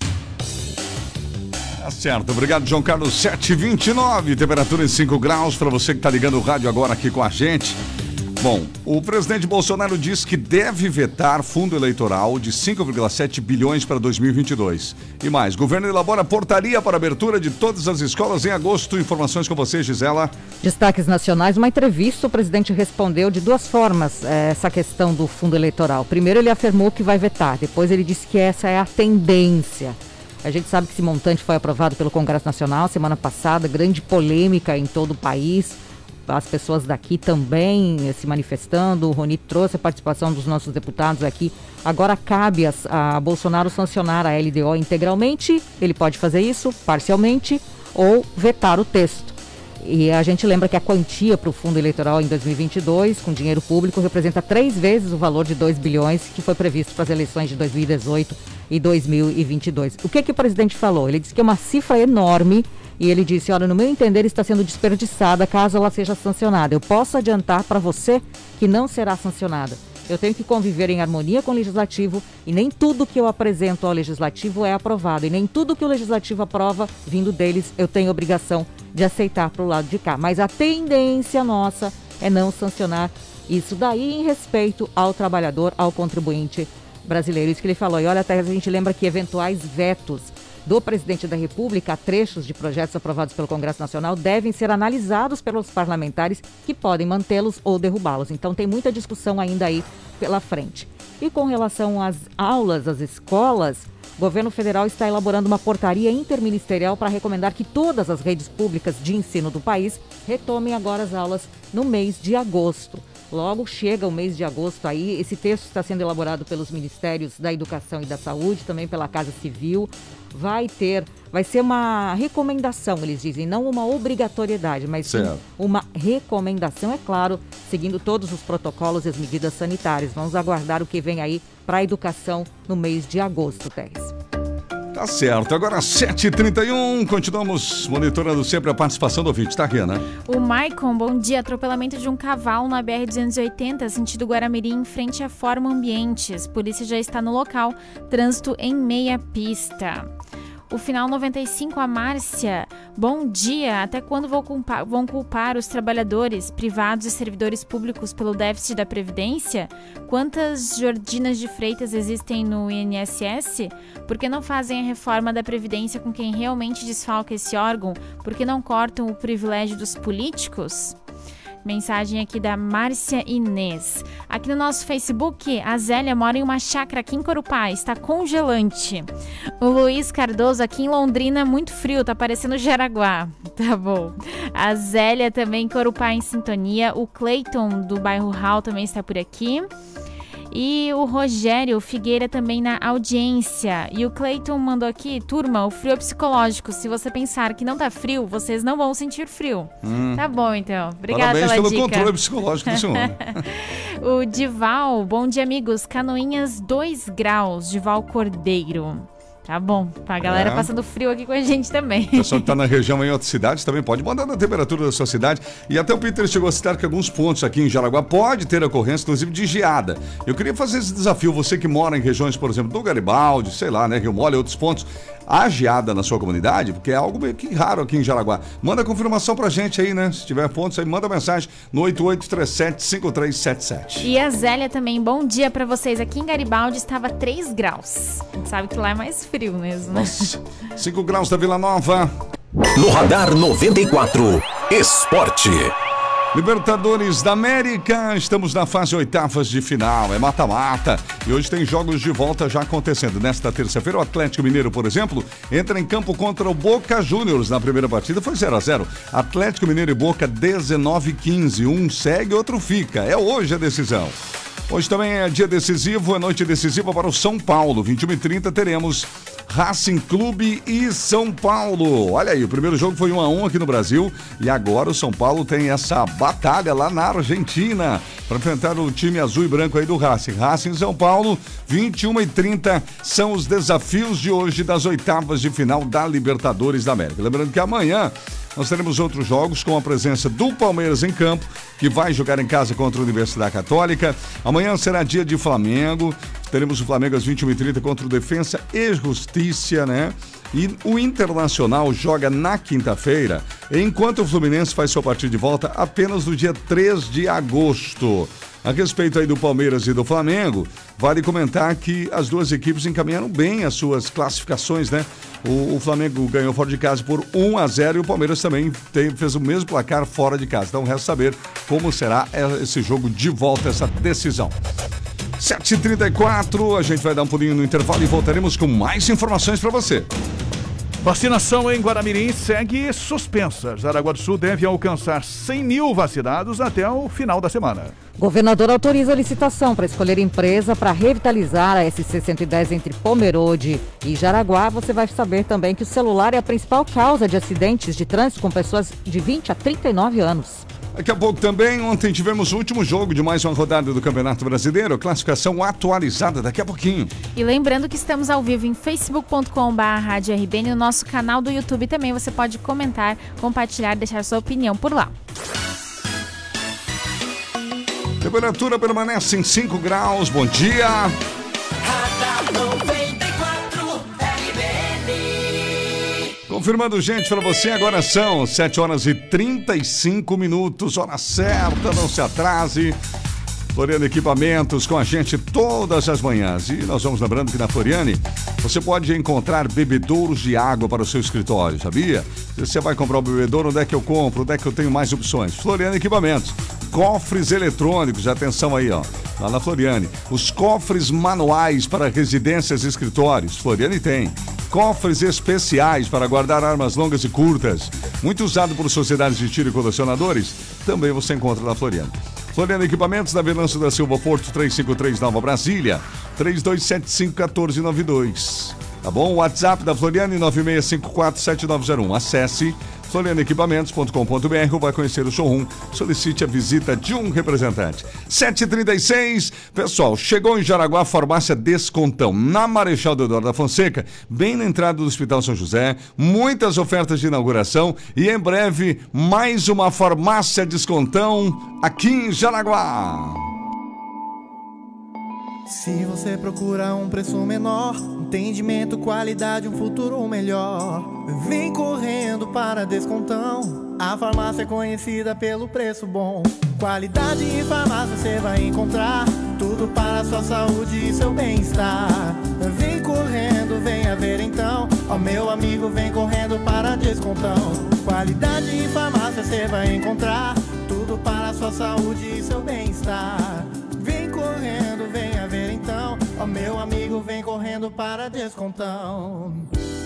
Tá certo, obrigado João Carlos 729, temperatura em 5 graus para você que está ligando o rádio agora aqui com a gente. Bom, o presidente Bolsonaro diz que deve vetar fundo eleitoral de 5,7 bilhões para 2022. E mais, governo elabora portaria para abertura de todas as escolas em agosto. Informações com você, Gisela. Destaques nacionais, uma entrevista, o presidente respondeu de duas formas é, essa questão do fundo eleitoral. Primeiro, ele afirmou que vai vetar, depois, ele disse que essa é a tendência. A gente sabe que esse montante foi aprovado pelo Congresso Nacional semana passada, grande polêmica em todo o país as pessoas daqui também eh, se manifestando. O Roni trouxe a participação dos nossos deputados aqui. Agora cabe a, a Bolsonaro sancionar a LDO integralmente, ele pode fazer isso parcialmente ou vetar o texto. E a gente lembra que a quantia para o fundo eleitoral em 2022, com dinheiro público, representa três vezes o valor de 2 bilhões que foi previsto para as eleições de 2018 e 2022. O que, que o presidente falou? Ele disse que é uma cifra enorme e ele disse: Olha, no meu entender, está sendo desperdiçada caso ela seja sancionada. Eu posso adiantar para você que não será sancionada. Eu tenho que conviver em harmonia com o legislativo e nem tudo que eu apresento ao legislativo é aprovado. E nem tudo que o legislativo aprova, vindo deles, eu tenho obrigação de aceitar para o lado de cá. Mas a tendência nossa é não sancionar isso daí em respeito ao trabalhador, ao contribuinte brasileiro. Isso que ele falou. E olha, até a gente lembra que eventuais vetos do presidente da República trechos de projetos aprovados pelo Congresso Nacional devem ser analisados pelos parlamentares que podem mantê-los ou derrubá-los. Então tem muita discussão ainda aí pela frente. E com relação às aulas, às escolas, o governo federal está elaborando uma portaria interministerial para recomendar que todas as redes públicas de ensino do país retomem agora as aulas no mês de agosto. Logo chega o mês de agosto aí, esse texto está sendo elaborado pelos Ministérios da Educação e da Saúde, também pela Casa Civil vai ter, vai ser uma recomendação, eles dizem, não uma obrigatoriedade, mas sim uma recomendação, é claro, seguindo todos os protocolos e as medidas sanitárias. Vamos aguardar o que vem aí para a educação no mês de agosto, Teres. Tá certo. Agora 7h31, continuamos monitorando sempre a participação do ouvinte, tá, Riana? O Maicon, bom dia. Atropelamento de um cavalo na BR-280, sentido Guaramirim, em frente à Forma Ambientes. Polícia já está no local. Trânsito em meia pista. O final 95, a Márcia. Bom dia. Até quando vão culpar, vão culpar os trabalhadores privados e servidores públicos pelo déficit da Previdência? Quantas Jordinas de Freitas existem no INSS? Por que não fazem a reforma da Previdência com quem realmente desfalca esse órgão? Por que não cortam o privilégio dos políticos? Mensagem aqui da Márcia Inês. Aqui no nosso Facebook, a Zélia mora em uma chácara aqui em Corupá, está congelante. O Luiz Cardoso aqui em Londrina, muito frio, tá parecendo Jaraguá. Tá bom. A Zélia também Corupá em sintonia. O Cleiton do bairro Hall também está por aqui. E o Rogério Figueira também na audiência. E o Cleiton mandou aqui, turma, o frio é psicológico. Se você pensar que não tá frio, vocês não vão sentir frio. Hum. Tá bom, então. Obrigada Parabéns pela pelo dica. controle psicológico do senhor. o Dival, bom dia, amigos. Canoinhas 2 graus, Dival Cordeiro. Tá bom, pra galera É. passando frio aqui com a gente também. O pessoal que está na região em outras cidades também pode mandar na temperatura da sua cidade. E até o Peter chegou a citar que alguns pontos aqui em Jaraguá pode ter ocorrência, inclusive de geada. Eu queria fazer esse desafio, você que mora em regiões, por exemplo, do Garibaldi, sei lá, né, Rio Mole e outros pontos. Há geada na sua comunidade? Porque é algo meio que raro aqui em Jaraguá. Manda confirmação pra gente aí, né? Se tiver pontos aí, manda mensagem no 8837-5377. E a Zélia também, bom dia pra vocês. Aqui em Garibaldi estava 3 graus. A gente sabe que lá é mais frio mesmo, né? Nossa, 5 graus da Vila Nova. No Radar 94, Esporte. Libertadores da América, estamos na fase oitavas de final, é mata-mata. E hoje tem jogos de volta já acontecendo. Nesta terça-feira, o Atlético Mineiro, por exemplo, entra em campo contra o Boca Juniors. Na primeira partida foi 0 a 0 Atlético Mineiro e Boca 19-15. Um segue, outro fica. É hoje a decisão. Hoje também é dia decisivo, é noite decisiva para o São Paulo. 21h30 teremos Racing Clube e São Paulo. Olha aí, o primeiro jogo foi 1 a 1 aqui no Brasil e agora o São Paulo tem essa batalha lá na Argentina para enfrentar o time azul e branco aí do Racing. Racing São Paulo, 21 e 30 são os desafios de hoje das oitavas de final da Libertadores da América. Lembrando que amanhã nós teremos outros jogos com a presença do Palmeiras em campo, que vai jogar em casa contra a Universidade Católica. Amanhã será dia de Flamengo. Teremos o Flamengo às 21h30 contra o Defensa e Justiça, né? E o Internacional joga na quinta-feira, enquanto o Fluminense faz sua partida de volta apenas no dia 3 de agosto. A respeito aí do Palmeiras e do Flamengo, vale comentar que as duas equipes encaminharam bem as suas classificações, né? O, o Flamengo ganhou fora de casa por 1 a 0 e o Palmeiras também tem- fez o mesmo placar fora de casa. Então resta saber como será eh, esse jogo de volta, essa decisão. 7h34, a gente vai dar um pulinho no intervalo e voltaremos com mais informações para você. Vacinação em Guaramirim segue suspensa. Jaraguá do Sul deve alcançar 100 mil vacinados até o final da semana. Governador autoriza a licitação para escolher empresa para revitalizar a SC-110 entre Pomerode e Jaraguá. Você vai saber também que o celular é a principal causa de acidentes de trânsito com pessoas de 20 a 39 anos. Daqui a pouco também, ontem tivemos o último jogo de mais uma rodada do Campeonato Brasileiro, classificação atualizada daqui a pouquinho. E lembrando que estamos ao vivo em facebook.com.br e no nosso canal do YouTube também você pode comentar, compartilhar, deixar sua opinião por lá. Temperatura permanece em 5 graus, bom dia. Confirmando, gente, para você, agora são 7 horas e 35 minutos, hora certa, não se atrase. Floriano Equipamentos com a gente todas as manhãs. E nós vamos lembrando que na Floriane você pode encontrar bebedouros de água para o seu escritório, sabia? Se você vai comprar o bebedouro, onde é que eu compro? Onde é que eu tenho mais opções? Floriano Equipamentos. Cofres eletrônicos, atenção aí, ó. Lá na Floriane. Os cofres manuais para residências e escritórios. Floriane tem. Cofres especiais para guardar armas longas e curtas. Muito usado por sociedades de tiro e colecionadores. Também você encontra na Floriane. Floriano Equipamentos, na Venâncio da Silva Porto, 353 Nova Brasília, 3275-1492. Tá bom? WhatsApp da Floriane, 9654-7901. Acesse florianequipamentos.com.br vai conhecer o showroom. Solicite a visita de um representante. 736. Pessoal, chegou em Jaraguá a farmácia Descontão, na Marechal Deodoro da Fonseca, bem na entrada do Hospital São José. Muitas ofertas de inauguração e em breve mais uma farmácia Descontão aqui em Jaraguá. Se você procura um preço menor, Atendimento, qualidade, um futuro melhor. Vem correndo para descontão. A farmácia é conhecida pelo preço bom. Qualidade em farmácia você vai encontrar. Tudo para sua saúde e seu bem-estar. Vem correndo, venha ver então. Ó meu amigo, vem correndo para descontão. Qualidade em farmácia você vai encontrar. Tudo para sua saúde e seu bem-estar. Vem correndo, venha ver então. Ó meu amigo, vem correndo para descontão.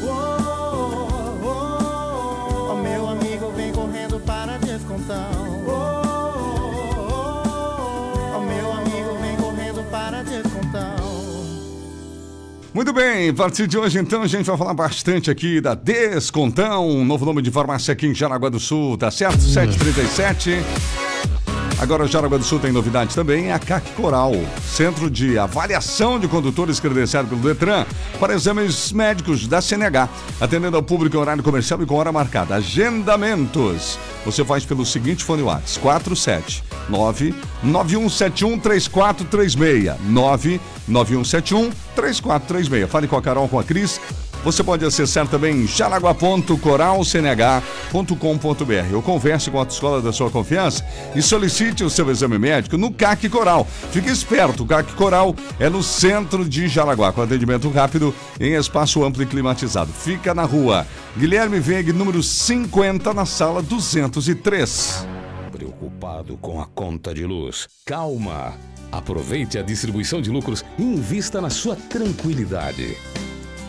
Oh, oh, oh, Ó meu amigo, vem correndo para descontão. Oh, oh, oh, Ó meu amigo, vem correndo para descontão. Muito bem, a partir de hoje então a gente vai falar bastante aqui da Descontão, um novo nome de farmácia aqui em Jaraguá do Sul, tá certo? 737. Agora Jaraguá do Sul tem novidade também, é a CAC Coral, Centro de Avaliação de Condutores credenciado pelo Detran para exames médicos da CNH, atendendo ao público em horário comercial e com hora marcada. Agendamentos. Você faz pelo seguinte fone WhatsApp, 479 9171 3436 99171 3436. Fale com a Carol, com a Cris. Você pode acessar também jaraguá.coralcnh.com.br ou converse com a escola da sua confiança e solicite o seu exame médico no CAC Coral. Fique esperto, o CAC Coral é no centro de Jaraguá, com atendimento rápido em espaço amplo e climatizado. Fica na rua Guilherme Veg, número 50, na sala 203. Preocupado com a conta de luz? Calma! Aproveite a distribuição de lucros e invista na sua tranquilidade.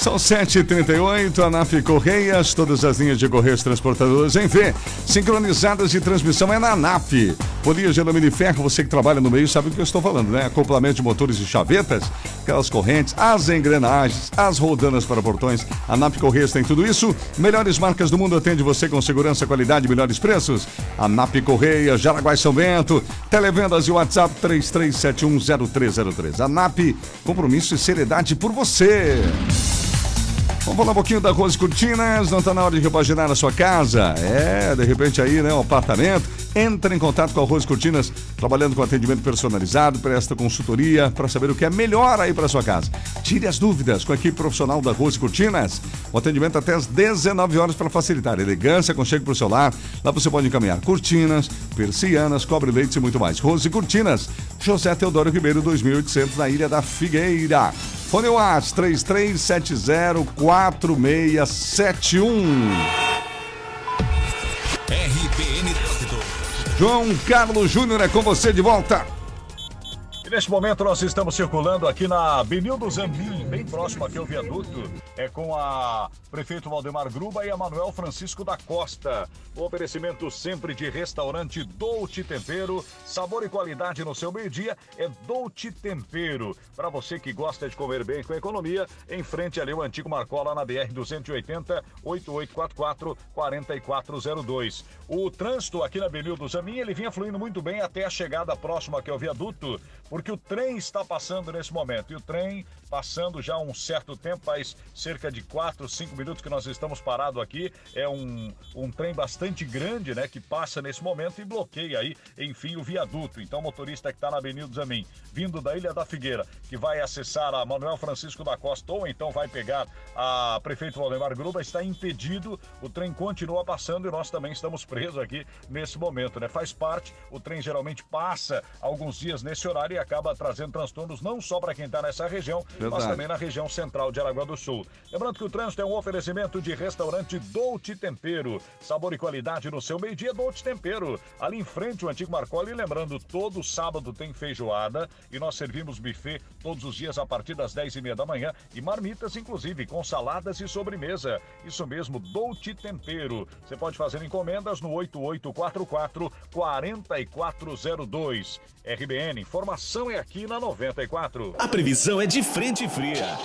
São 7h38, ANAF Correias, todas as linhas de Correios Transportadoras em V, sincronizadas de transmissão é na ANAP. Polia de alumínio e ferro, você que trabalha no meio sabe o que eu estou falando, né? Acoplamento de motores e chavetas, aquelas correntes, as engrenagens, as rodanas para portões. A ANAP Correias tem tudo isso. Melhores marcas do mundo atende você com segurança, qualidade e melhores preços. ANAP Correias, Jaraguá e São Bento, televendas e WhatsApp 33710303. ANAP, compromisso e seriedade por você. Vamos falar um pouquinho da Rose Cortinas. Não está na hora de repaginar a sua casa? É, de repente aí, né? Um apartamento. Entra em contato com a Rose Cortinas, trabalhando com atendimento personalizado, presta consultoria para saber o que é melhor aí para sua casa. Tire as dúvidas com a equipe profissional da Rose Cortinas. O atendimento até às 19 horas para facilitar. Elegância, conchego para o seu lar. Lá você pode encaminhar cortinas, persianas, cobre leites e muito mais. Rose Cortinas, José Teodoro Ribeiro, 2800, na Ilha da Figueira. Fone Whats 33704671. RBN. João Carlos Júnior é com você de volta. Neste momento nós estamos circulando aqui na Benildo Zambim, bem próximo aqui ao viaduto, é com a prefeito Valdemar Gruba e a Manuel Francisco da Costa. O oferecimento sempre de restaurante Dolce Tempero, sabor e qualidade no seu meio-dia é Dolce Tempero. Para você que gosta de comer bem com economia, em frente ali o antigo Marcola na BR 280 8844 4402. O trânsito aqui na Benildo Zamin, ele vinha fluindo muito bem até a chegada próxima aqui ao viaduto, porque o trem está passando nesse momento. E o trem passando já há um certo tempo, faz cerca de 4, 5 minutos que nós estamos parados aqui. É um, um trem bastante grande, né, que passa nesse momento e bloqueia aí, enfim, o viaduto. Então, o motorista que está na Avenida Zamin, vindo da Ilha da Figueira, que vai acessar a Manuel Francisco da Costa ou então vai pegar a Prefeito Valdemar Gruba, está impedido. O trem continua passando e nós também estamos presos aqui nesse momento, né? Faz parte, o trem geralmente passa alguns dias nesse horário e acaba trazendo transtornos não só para quem está nessa região, mas Verdade. também na região central de Araguá do Sul. Lembrando que o trânsito é um oferecimento de restaurante Dolce Tempero. Sabor e qualidade no seu meio-dia, Dolce Tempero. Ali em frente, o antigo Marcoli. Lembrando, todo sábado tem feijoada e nós servimos buffet todos os dias a partir das 10 e meia da manhã e marmitas, inclusive, com saladas e sobremesa. Isso mesmo, Dolce Tempero. Você pode fazer encomendas no 8844 4402. RBN, informação é aqui na 94. A previsão é de frente fria.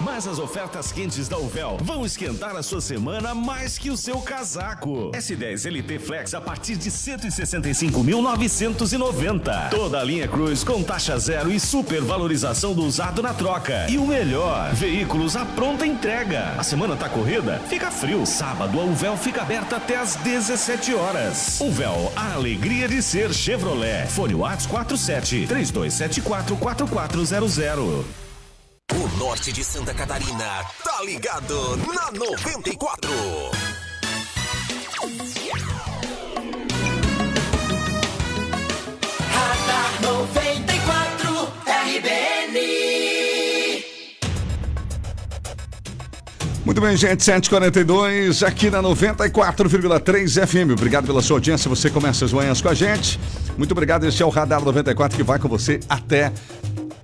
Mas as ofertas quentes da Uvel vão esquentar a sua semana mais que o seu casaco. S10 LT Flex a partir de 165.990. Toda a linha Cruz com taxa zero e supervalorização do usado na troca. E o melhor, veículos à pronta entrega. A semana tá corrida? Fica frio. Sábado a Uvel fica aberta até às 17 horas. Uvel, a alegria de ser Chevrolet. Fone Whats 47 3274 4400. O norte de Santa Catarina tá ligado na 94. Radar 94 Muito bem, gente, 742 aqui na 94,3 FM. Obrigado pela sua audiência. Você começa as manhãs com a gente. Muito obrigado. Este é o Radar 94 que vai com você até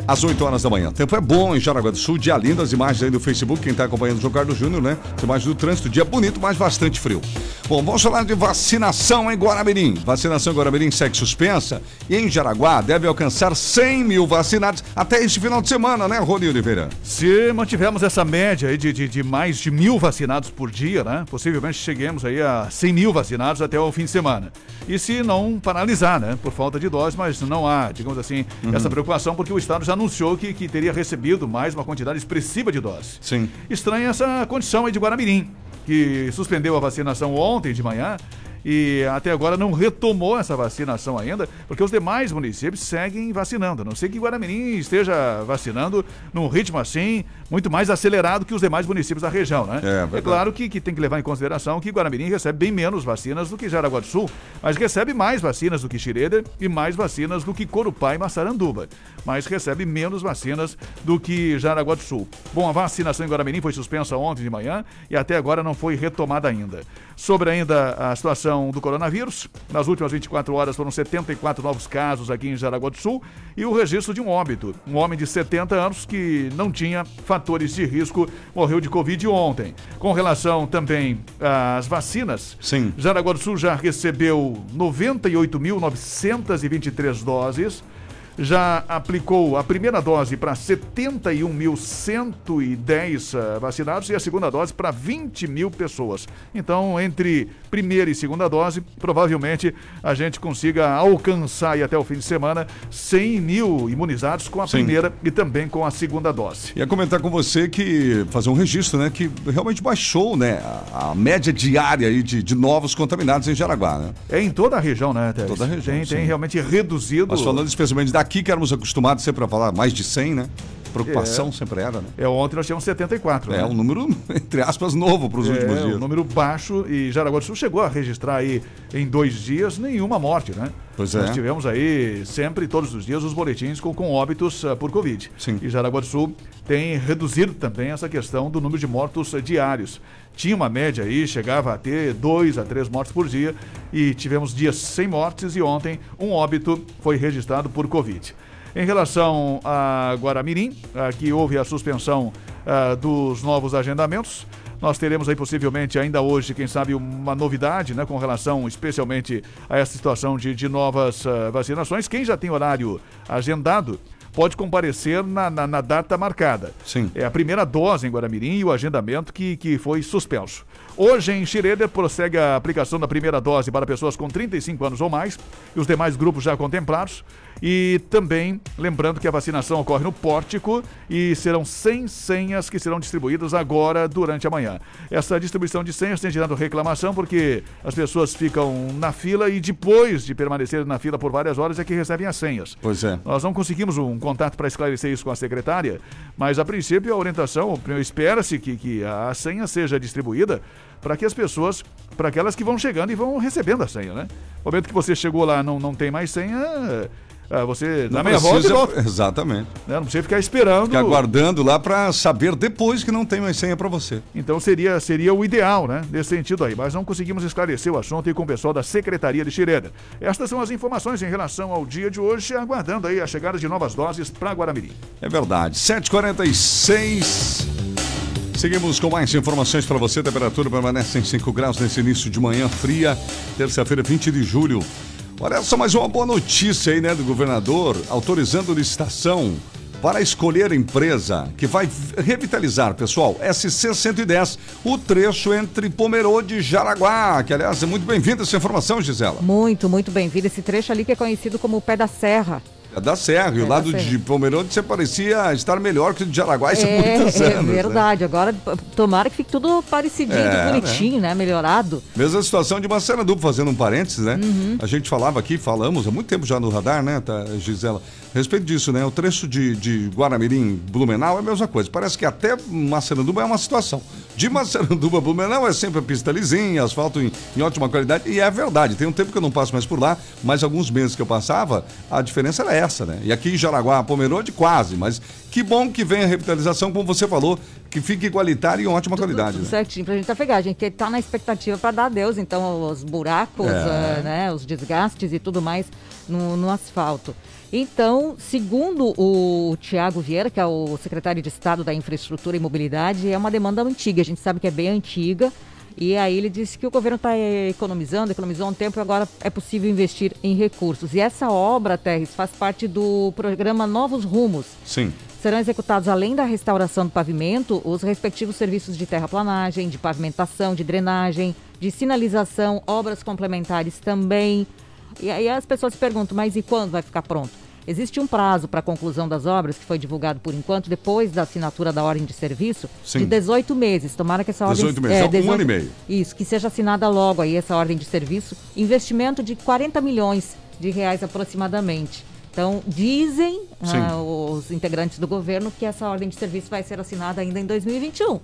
às 8 horas da manhã. Tempo é bom em Jaraguá do Sul, dia lindo, as imagens aí do Facebook, quem está acompanhando o João Carlos Júnior, né? As imagens do trânsito, dia bonito, mas bastante frio. Bom, vamos falar de vacinação em Guaramirim. Vacinação em Guaramirim segue suspensa e em Jaraguá deve alcançar 100 mil vacinados até este final de semana, né, Rony Oliveira? Se mantivermos essa média aí de, de, de mais de mil vacinados por dia, né? Possivelmente cheguemos aí a 100 mil vacinados até o fim de semana. E se não paralisar, né? Por falta de doses, mas não há, digamos assim, Uhum. essa preocupação, porque o Estado já anunciou que, que teria recebido mais uma quantidade expressiva de doses. Sim. Estranha essa condição aí de Guaramirim, que suspendeu a vacinação ontem de manhã e até agora não retomou essa vacinação ainda, porque os demais municípios seguem vacinando. A não sei que Guaramirim esteja vacinando num ritmo assim, muito mais acelerado que os demais municípios da região, né? É, verdade. claro que, que tem que levar em consideração que Guaramirim recebe bem menos vacinas do que Jaraguá do Sul, mas recebe mais vacinas do que Xireder e mais vacinas do que Corupá e Massaranduba, mas recebe menos vacinas do que Jaraguá do Sul. Bom, a vacinação em Guaramirim foi suspensa ontem de manhã e até agora não foi retomada ainda. Sobre ainda a situação do coronavírus, nas últimas 24 horas foram 74 novos casos aqui em Jaraguá do Sul e o registro de um óbito. Um homem de 70 anos que não tinha fatores de risco morreu de Covid ontem. Com relação também às vacinas, Sim. Jaraguá do Sul já recebeu 98.923 doses. Já aplicou a primeira dose para 71.110 eh, vacinados e a segunda dose para 20 mil pessoas. Então, entre primeira e segunda dose, provavelmente a gente consiga alcançar aí até o fim de semana 100 mil imunizados com a Sim. primeira e também com a segunda dose. Ia comentar com você que fazer um registro, né? Que realmente baixou, né? A, a média diária aí de, de novos contaminados em Jaraguá, né? É em toda a região, né, Teres? Toda a região, Tem, tem realmente reduzido. Mas falando especialmente daqui, que éramos acostumados sempre a falar mais de 100, né? Preocupação É. sempre era, né? É, ontem nós tínhamos 74. É né? um número, entre aspas, novo para os últimos É, dias. um número baixo e Jaraguá do Sul chegou a registrar aí em dois dias nenhuma morte, né? Pois é. Nós tivemos aí sempre, todos os dias, os boletins com, com óbitos ah, por Covid. Sim. E Jaraguá do Sul tem reduzido também essa questão do número de mortos ah, diários. Tinha uma média aí, chegava a ter dois a três mortes por dia e tivemos dias sem mortes e ontem um óbito foi registrado por Covid. Em relação a Guaramirim, aqui houve a suspensão ah, dos novos agendamentos. Nós teremos aí possivelmente ainda hoje, quem sabe, uma novidade, né, com relação especialmente a essa situação de, de novas ah, vacinações. Quem já tem horário agendado pode comparecer na, na- na data marcada. Sim. É a primeira dose em Guaramirim e o agendamento que, que foi suspenso. Hoje, em Xireder, prossegue a aplicação da primeira dose para pessoas com 35 anos ou mais e os demais grupos já contemplados. E também, lembrando que a vacinação ocorre no pórtico e serão 100 senhas que serão distribuídas agora durante a manhã. Essa distribuição de senhas tem gerado reclamação porque as pessoas ficam na fila e depois de permanecer na fila por várias horas é que recebem as senhas. Pois é. Nós não conseguimos um contato para esclarecer isso com a secretária, mas a princípio a orientação, espera-se que, que a senha seja distribuída para que as pessoas, para aquelas que vão chegando e vão recebendo a senha, né? No momento que você chegou lá não não tem mais senha, você dá Não meia volta e volta. Exatamente. né? Não precisa ficar esperando. Fica aguardando lá para saber depois que não tem mais senha para você. Então seria, seria o ideal, né? Nesse sentido aí. Mas não conseguimos esclarecer o assunto e com o pessoal da Secretaria de Xireda. Estas são as informações em relação ao dia de hoje, aguardando aí a chegada de novas doses para Guaramirim. É verdade. 7h46. Seguimos com mais informações para você. A temperatura permanece em 5 graus nesse início de manhã fria, terça-feira, 20 de julho. Olha só mais uma boa notícia aí, né, do governador, autorizando licitação para escolher empresa que vai revitalizar, pessoal, SC 110, o trecho entre Pomerode e Jaraguá, que aliás é muito bem-vinda essa informação, Gisela. Muito, muito bem-vindo. Esse trecho ali que é conhecido como o Pé da Serra. É da Serra, e o É lado de Pomerode você parecia estar melhor que o de Jaraguá isso é, muitos é anos. né? verdade. Agora, tomara que fique tudo parecidinho, É, bonitinho, né? Melhorado. Mesma situação de Maceranduba, fazendo um parênteses, né? Uhum. A gente falava aqui, falamos há muito tempo já no radar, né, tá, Gisela? A respeito disso, né? O trecho de, de Guaramirim, Blumenau é a mesma coisa. Parece que até Maceranduba é uma situação. De Maceranduba a Blumenau é sempre a pista lisinha, asfalto em, em ótima qualidade. E é verdade, tem um tempo que eu não passo mais por lá, mas alguns meses que eu passava, a diferença era essa, né? E aqui em Jaraguá, Pomerode, quase. Mas que bom que vem a revitalização, como você falou, que fique igualitário e em ótima qualidade. Tudo né? certinho pra gente pegar. A gente tá na expectativa para dar adeus, então, os buracos, É. eh, né, os desgastes e tudo mais no, no asfalto. Então, segundo o Tiago Vieira, que é o secretário de Estado da Infraestrutura e Mobilidade, é uma demanda antiga. A gente sabe que é bem antiga. E aí ele disse que o governo está economizando, economizou um tempo e agora é possível investir em recursos. E essa obra, Terres, faz parte do programa Novos Rumos. Sim. Serão executados, além da restauração do pavimento, os respectivos serviços de terraplanagem, de pavimentação, de drenagem, de sinalização, obras complementares também. E aí as pessoas se perguntam, mas e quando vai ficar pronto? Existe um prazo para a conclusão das obras, que foi divulgado por enquanto, depois da assinatura da ordem de serviço, Sim. de 18 meses. Tomara que essa ordem... 18 meses, é um ano e meio. Isso, que seja assinada logo aí essa ordem de serviço. Investimento de 40 milhões de reais aproximadamente. Então, dizem ah, os integrantes do governo que essa ordem de serviço vai ser assinada ainda em 2021.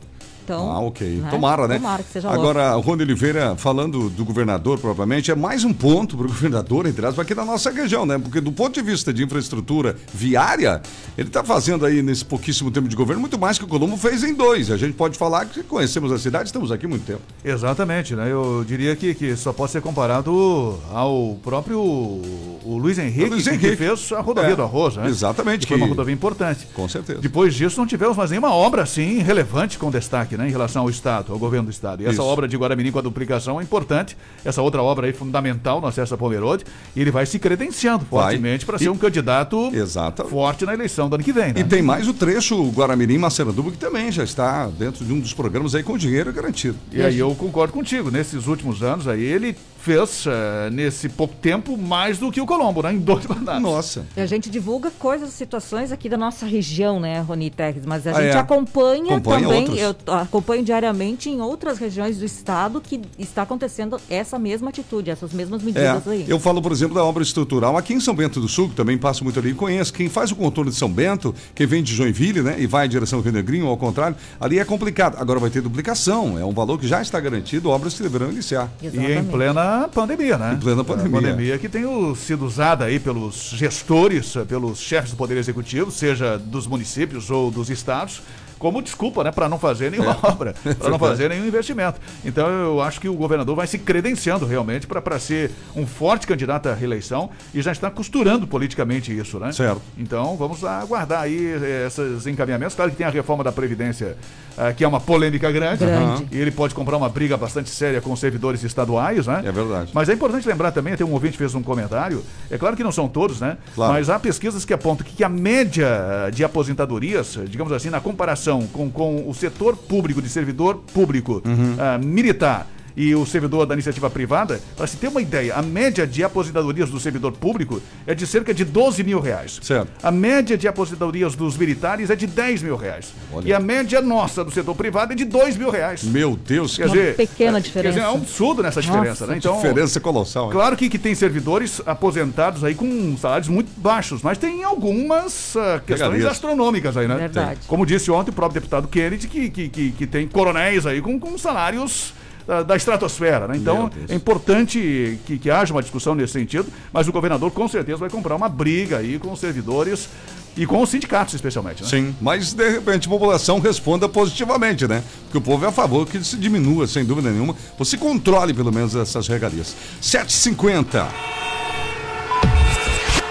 Então, Ah, ok. né? Tomara, né? Tomara que seja logo. Agora, o Rony Oliveira, falando do governador propriamente, é mais um ponto para o governador, entre aspas, aqui na nossa região, né? Porque do ponto de vista de infraestrutura viária, ele está fazendo aí nesse pouquíssimo tempo de governo muito mais que o Colombo fez em dois. A gente pode falar que conhecemos a cidade, estamos aqui há muito tempo. Exatamente, né? Eu diria que, que só pode ser comparado ao próprio o Luiz Henrique, O Luiz que- Henrique. que fez a rodovia É, do Arroz, né? exatamente, Que foi uma rodovia importante. Com certeza. Depois disso, não tivemos mais nenhuma obra assim relevante com destaque, né? Em relação ao Estado, ao governo do Estado. E essa Isso. obra de Guaramirim com a duplicação é importante. Essa outra obra aí fundamental no acesso a Pomerode. E ele vai se credenciando fortemente para E- ser um candidato Exato. forte na eleição do ano que vem, né? E tem mais o trecho Guaramirim-Maceranduba, que também já está dentro de um dos programas aí com dinheiro garantido. E aí eu concordo contigo, nesses últimos anos aí ele fez, eh, nesse pouco tempo, mais do que o Colombo, né? Em dois mandatos. Nossa. E a gente divulga coisas, situações aqui da nossa região, né, Rony Terres? Mas a Ah, gente é. acompanha, Acompanha também, outros. eu acompanho diariamente em outras regiões do estado que está acontecendo essa mesma atitude, essas mesmas medidas É, aí. eu falo, por exemplo, da obra estrutural aqui em São Bento do Sul, que também passo muito ali e conheço. Quem faz o contorno de São Bento, quem vem de Joinville, né, e vai em direção ao Rio Negrinho ou ao contrário, ali é complicado. Agora vai ter duplicação, é um valor que já está garantido, obras que deverão iniciar. E em plena pandemia, né? Em plena pandemia. A pandemia que tem sido usada aí pelos gestores, eh, pelos chefes do Poder Executivo, seja dos municípios ou dos estados, como desculpa, né, para não fazer nenhuma É. obra, para não fazer nenhum investimento. Então eu acho que o governador vai se credenciando realmente para ser um forte candidato à reeleição e já está costurando politicamente isso, né? Certo. Então vamos aguardar aí eh, esses encaminhamentos. Claro que tem a reforma da Previdência, ah, que é uma polêmica grande. Grande. E ele pode comprar uma briga bastante séria com os servidores estaduais, né? É verdade. Mas é importante lembrar também, até um ouvinte fez um comentário, é claro que não são todos, né? Claro. Mas há pesquisas que apontam que a média eh, de aposentadorias, eh, digamos assim, na comparação com, com o setor público, de servidor público Uhum. ah, militar e o servidor da iniciativa privada, para se ter uma ideia, a média de aposentadorias do servidor público é de cerca de 12 mil reais. Certo. A média de aposentadorias dos militares é de 10 mil reais. Olha. E a média nossa do setor privado é de 2 mil reais. Meu Deus, Quer Uma dizer, pequena é- diferença. Quer dizer, é um absurdo nessa diferença, Nossa, né? Então, diferença colossal. hein? Claro que, que tem servidores aposentados aí com salários muito baixos, mas tem algumas ah, questões astronômicas aí, né? Verdade. Como disse ontem o próprio deputado Kennedy, que, que, que, que tem coronéis aí com, com salários ah, da estratosfera, né? Então é importante que, que haja uma discussão nesse sentido, mas o governador com certeza vai comprar uma briga aí com os servidores e com os sindicatos especialmente, né? Sim, mas de repente a população responda positivamente, né? Porque o povo é a favor que se diminua, sem dúvida nenhuma. Você controle pelo menos essas regalias. 7,50.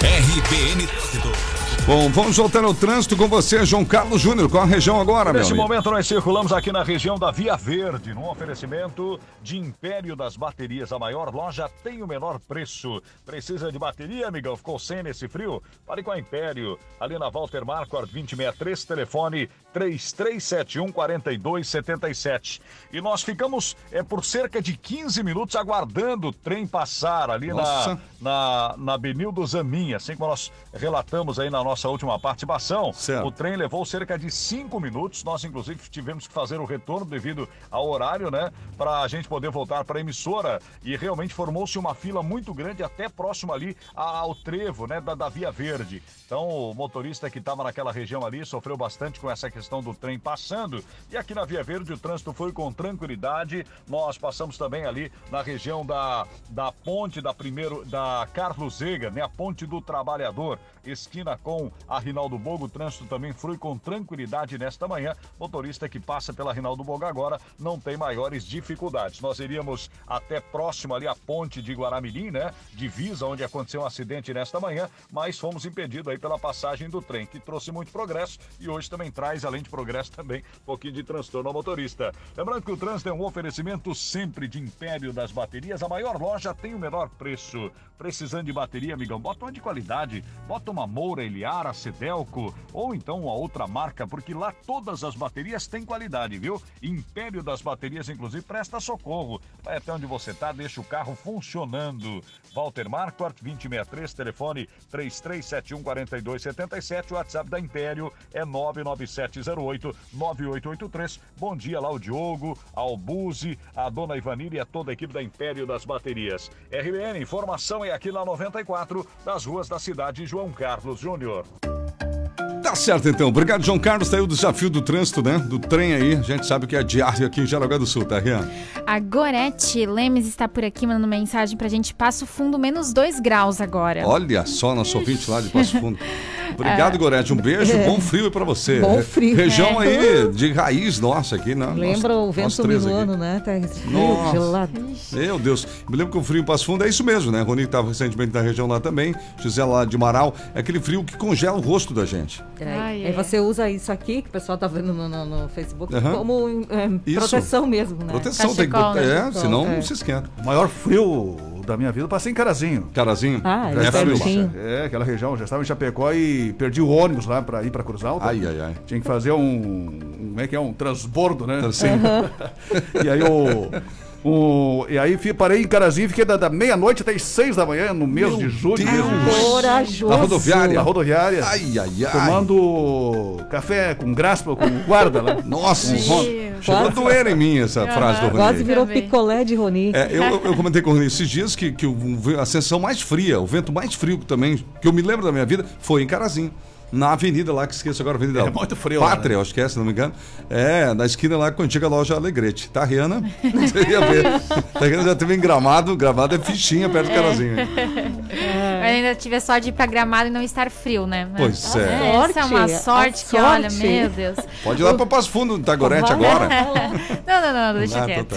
RBN. Bom, vamos voltar ao trânsito com você, João Carlos Júnior. Qual a região agora, meu Nesse amigo? momento, nós circulamos aqui na região da Via Verde, num oferecimento de Império das Baterias. A maior loja tem o menor preço. Precisa de bateria, amigão? Ficou sem nesse frio? Pare com a Império. Ali na Walter Marquardt, 2063, telefone 3371 4277. E nós ficamos é, por cerca de 15 minutos aguardando o trem passar ali na, Nossa. na, na Benildo Zamin, assim como nós relatamos aí na nossa última participação. Certo. O trem levou cerca de cinco minutos. Nós, inclusive, tivemos que fazer o retorno devido ao horário, né? Para a gente poder voltar para a emissora. E realmente formou-se uma fila muito grande, até próximo ali ao trevo, né? Da, da Via Verde. Então, o motorista que estava naquela região ali sofreu bastante com essa questão do trem passando. E aqui na Via Verde o trânsito foi com tranquilidade. Nós passamos também ali na região da, da ponte da primeiro da Carlos Zega, né? A ponte do Trabalhador, esquina com a Rinaldo Bogo. O trânsito também flui com tranquilidade nesta manhã. Motorista que passa pela Rinaldo Bogo agora não tem maiores dificuldades. Nós iríamos até próximo ali a ponte de Guaramirim, né? Divisa onde aconteceu um acidente nesta manhã, mas fomos impedidos aí pela passagem do trem, que trouxe muito progresso e hoje também traz, de progresso, também um pouquinho de transtorno ao motorista. Lembrando que o trânsito é um oferecimento sempre de Império das Baterias. A maior loja tem o menor preço. Precisando de bateria, amigão, bota uma de qualidade. Bota uma Moura, Eliara, Cedelco ou então uma outra marca, porque lá todas as baterias têm qualidade, viu? Império das Baterias, inclusive, presta socorro. Vai até onde você tá, deixa o carro funcionando. Walter Marquardt, 2063, telefone 33714277. O WhatsApp da Império é 997089883. Bom dia lá o Diogo, ao Buzi, a dona Ivanira e a toda a equipe da Império das Baterias. RBN, informação é aqui na 94, das ruas da cidade João Carlos Júnior. Tá certo, então. Obrigado, João Carlos. Tá aí o desafio do trânsito, né? Do trem aí. A gente sabe que é diário aqui em Jaraguá do Sul, tá, Rian? A Gorete Lemes está por aqui mandando mensagem pra gente. Passo fundo menos 2 graus agora. Olha só, nosso ouvinte lá de Passo Fundo. Obrigado, Gorete. Um beijo. Bom frio aí pra você. Bom frio. Região É. aí de raiz nossa aqui, né? Lembra Nós- o vento aqui. minuano, né? Tá frio, Nossa. gelado. Meu Deus, me lembro que o frio em Passo Fundo é isso mesmo, né? Rony estava recentemente na região lá também, Gisela lá de Marau, é aquele frio que congela o rosto da gente. É, Ai, aí é. você usa isso aqui, que o pessoal tá vendo no, no- no Facebook, como é, Isso. proteção mesmo, né? Proteção tem que botar, né? é, Cachecol, senão é. não se esquenta. O maior frio da minha vida eu passei em Carazinho. Carazinho, Ah, é é frio. É, aquela região, já estava em Chapecó e perdi o ônibus lá para ir para Cruz Alta. Ai, ai, ai. Tinha que fazer um, um- como é que é, um transbordo, né? Assim. E aí o, o- e aí fi- parei em Carazinho, fiquei da, da meia-noite até as seis da manhã, no mês Meu de julho, mês de Deus. julho, Corajoso. Na rodoviária. na rodoviária, Ai, ai, ai. tomando café com graspa, com guarda lá. Nossa, ron- chegou a doer em mim essa frase do Quase Rony. virou Também. picolé de Roni. É, eu, eu- eu comentei com o Rony esses dias que, que o- a sensação mais fria, o vento mais frio também, que eu me lembro da minha vida, foi em Carazinho. Na avenida lá, que esqueço agora, a avenida É muito frio lá, Pátria, né? acho que é, se não me engano. É, na esquina lá com a antiga loja Alegrete. Tá, Rihanna? Você ia ver. Tá, Rihanna já teve em Gramado, Gramado é fichinha perto do Carazinho. Mas ainda tive a sorte de ir pra gramado e não estar frio, né? Pois é. Essa é uma Sorte, que, olha, meu Deus. Pode ir lá pra Passo Fundo, Tagorete Vai agora. Não, não, não, deixa Ah, quieto.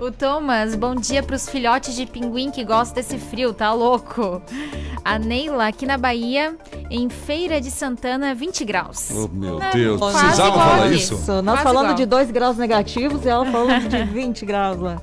O Thomas, bom dia pros filhotes de pinguim que gostam desse frio, tá louco? A Neila, aqui na Bahia, em Feira de Santana, 20 graus. Oh, meu É, Deus, quase precisava igual falar aqui. isso? Nós Quase falando igual. de 2 graus negativos e ela falando de 20 graus lá.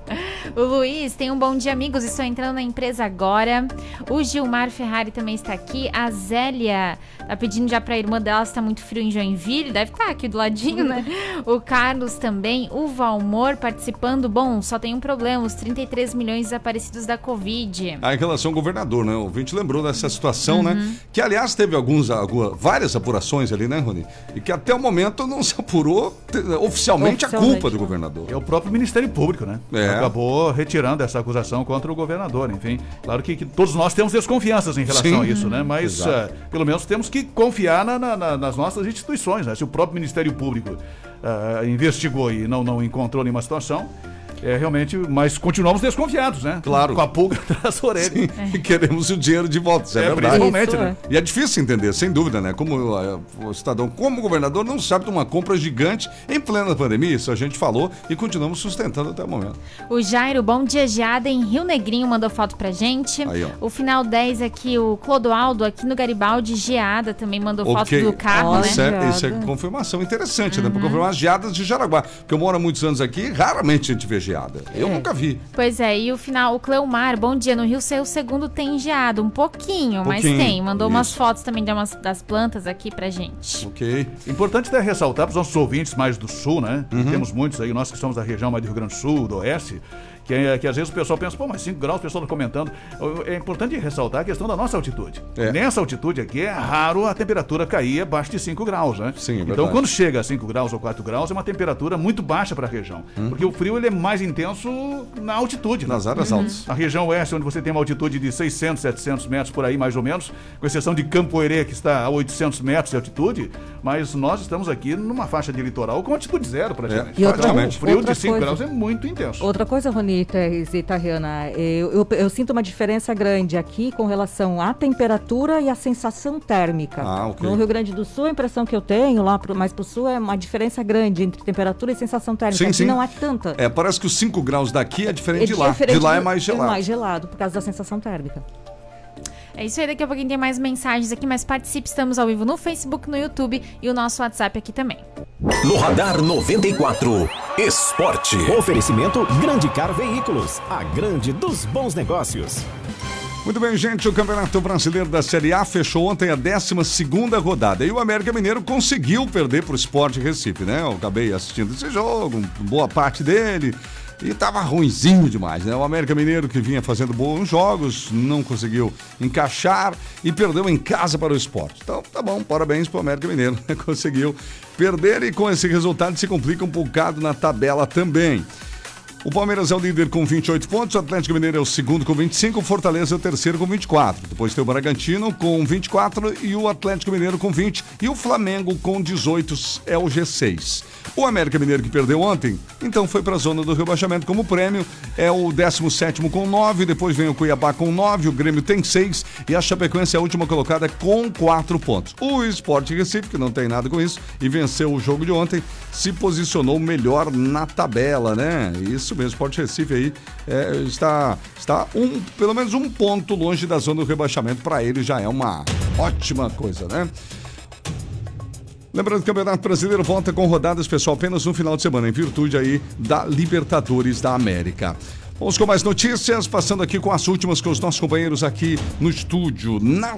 O Luiz, tem um bom dia, amigos. Estou entrando na empresa agora. O Gilmar Ferrari também está aqui. A Zélia tá pedindo já pra irmã dela se tá muito frio em Joinville. Deve estar aqui do ladinho, né? O Carlos também. O Valmor participando. Bom, só tem um problema: os 33 milhões desaparecidos da Covid. Ah, em relação ao governador, né? O ouvinte lembrou dessa situação, né? Uhum. Que, aliás, teve alguns, alguma- várias apurações ali, né, Rony? E que até o momento não se apurou te- oficialmente, a Oficialmente, culpa do né? governador. É o próprio Ministério Público, né? É. Acabou retirando essa acusação contra o governador. Enfim, claro que, que todos nós temos desconfianças em relação Sim. a isso, né? Mas eh, pelo menos temos que confiar na- na- na- nas nossas instituições, né? Se o próprio Ministério Público eh, investigou e não, não encontrou nenhuma situação, É realmente, mas continuamos desconfiados, né? Claro. Com a pulga atrás da orelha. Sim, e queremos o dinheiro de volta, isso é, É, verdade. principalmente, Isso, né? E é difícil entender, sem dúvida, né? Como o cidadão, como governador, não sabe de uma compra gigante em plena pandemia, isso a gente falou e continuamos sustentando até o momento. O Jairo, bom dia, Geada, em Rio Negrinho, mandou foto pra gente. Aí, ó. O final 10 aqui, o Clodoaldo, aqui no Garibaldi, Geada, também mandou foto do carro, né? isso, é, isso é confirmação interessante, né? Pra confirmar as geadas de Jaraguá. Porque eu moro há muitos anos aqui, raramente a gente vê geada. Eu nunca vi. Pois é, e o final, o Cleomar, bom dia, no Rio Seu Segundo tem geado, um pouquinho, mas Pouquinho, tem. Mandou umas isso. fotos também de umas, das plantas aqui pra gente. Ok. Importante até ressaltar para os nossos ouvintes mais do sul, né? Uhum. Temos muitos aí, nós que somos da região mais do Rio Grande do Sul, do Oeste, que, é- que às vezes o pessoal pensa, pô, mas 5 graus, o pessoal está comentando. É importante ressaltar a questão da nossa altitude. É. Nessa altitude aqui é raro a temperatura cair abaixo de 5 graus, né? Sim, é Então verdade. quando chega a 5 graus ou 4 graus é uma temperatura muito baixa para a região. Uhum. Porque o frio ele é mais intenso na altitude. né? Nas áreas altas. A região oeste, onde você tem uma altitude de 600, 700 metros por aí, mais ou menos, com exceção de Campoerê, que está a 800 metros de altitude, mas nós estamos aqui numa faixa de litoral com altitude zero praticamente. E outra- Praticamente. O frio outra de 5 coisa. graus é muito intenso. Outra coisa, E Tariana, eu, eu, eu sinto uma diferença grande aqui com relação à temperatura e à sensação térmica. Ah, ok. No Rio Grande do Sul, a impressão que eu tenho lá pro, mais pro sul é uma diferença grande entre temperatura e sensação térmica. Sim, sim. não há tanta. É, parece que os 5 graus daqui é diferente de lá. diferente de lá é mais gelado. É mais gelado, por causa da sensação térmica. É isso aí, daqui a pouquinho tem mais mensagens aqui, mas participe, estamos ao vivo no Facebook, no YouTube e o nosso WhatsApp aqui também. No Radar 94, Esporte. Oferecimento Grande Car Veículos, a grande dos bons negócios. Muito bem, gente. O Campeonato Brasileiro da Série A fechou ontem a 12 rodada. E o América Mineiro conseguiu perder para o Sport Recife, né? Eu acabei assistindo esse jogo, boa parte dele. E tava ruinzinho demais, né? O América Mineiro que vinha fazendo bons jogos, não conseguiu encaixar e perdeu em casa para o esporte. Então, tá bom, parabéns para o América Mineiro. conseguiu perder e com esse resultado se complica um bocado na tabela também. O Palmeiras é o líder com 28 pontos, o Atlético Mineiro é o segundo com 25, o Fortaleza é o terceiro com 24. Depois tem o Bragantino com 24 e o Atlético Mineiro com 20 e o Flamengo com 18 é o G6. O América Mineiro que perdeu ontem, então foi para a zona do rebaixamento como prêmio, é o 17 com 9, depois vem o Cuiabá com 9, o Grêmio tem 6 e a Chapecoense é a última colocada com 4 pontos. O Sport Recife, que não tem nada com isso, e venceu o jogo de ontem, se posicionou melhor na tabela, né? Isso mesmo, Sport Recife aí é, está, está um, pelo menos um ponto longe da zona do rebaixamento. Para ele já é uma ótima coisa, né? Lembrando que o Campeonato Brasileiro volta com rodadas, pessoal, apenas no final de semana, em virtude aí da Libertadores da América. Vamos com mais notícias, passando aqui com as últimas com os nossos companheiros aqui no estúdio. Na,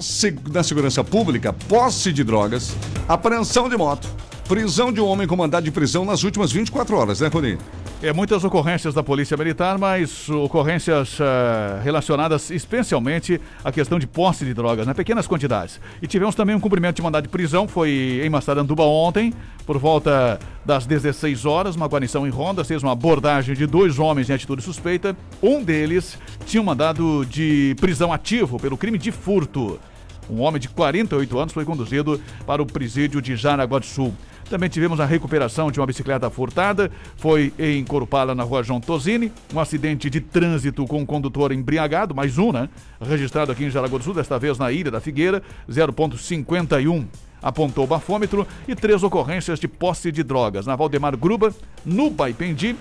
na segurança pública, posse de drogas, apreensão de moto, prisão de um homem com mandado de prisão nas últimas 24 horas, né, Rony? É muitas ocorrências da Polícia Militar, mas ocorrências eh, relacionadas especialmente à questão de posse de drogas, né? Pequenas quantidades. E tivemos também um cumprimento de mandado de prisão, foi em Massaranduba ontem, por volta das 16 horas, uma guarnição em Ronda fez uma abordagem de dois homens em atitude suspeita. Um deles tinha um mandado de prisão ativo pelo crime de furto. Um homem de 48 anos foi conduzido para o presídio de Jaraguá do Sul. Também tivemos a recuperação de uma bicicleta furtada, foi em Corupala, na rua João Tosini, um acidente de trânsito com um condutor embriagado, mais um, né? Registrado aqui em Jaraguá do Sul, desta vez na Ilha da Figueira, 0.51 apontou o bafômetro e três ocorrências de posse de drogas. Na Valdemar Gruba, no Baipendi,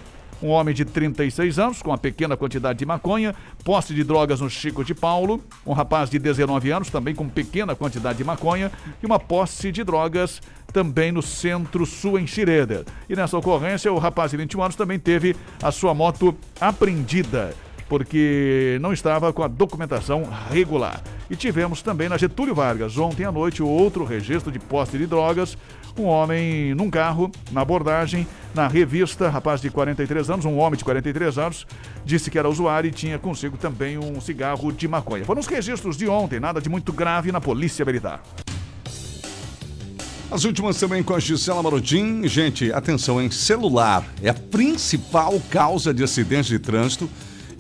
um homem de 36 anos com uma pequena quantidade de maconha, posse de drogas no Chico de Paulo, um rapaz de 19 anos também com pequena quantidade de maconha e uma posse de drogas também no Centro-Sul em Schroeder. E nessa ocorrência, o rapaz de 21 anos também teve a sua moto apreendida porque não estava com a documentação regular. E tivemos também na Getúlio Vargas, ontem à noite, outro registro de posse de drogas. Um homem num carro, na abordagem, na revista, rapaz de 43 anos, um homem de 43 anos, disse que era usuário e tinha consigo também um cigarro de maconha. Foram os registros de ontem, nada de muito grave na Polícia Militar. As últimas também com a Gisela Marodim. Gente, atenção, em celular é a principal causa de acidentes de trânsito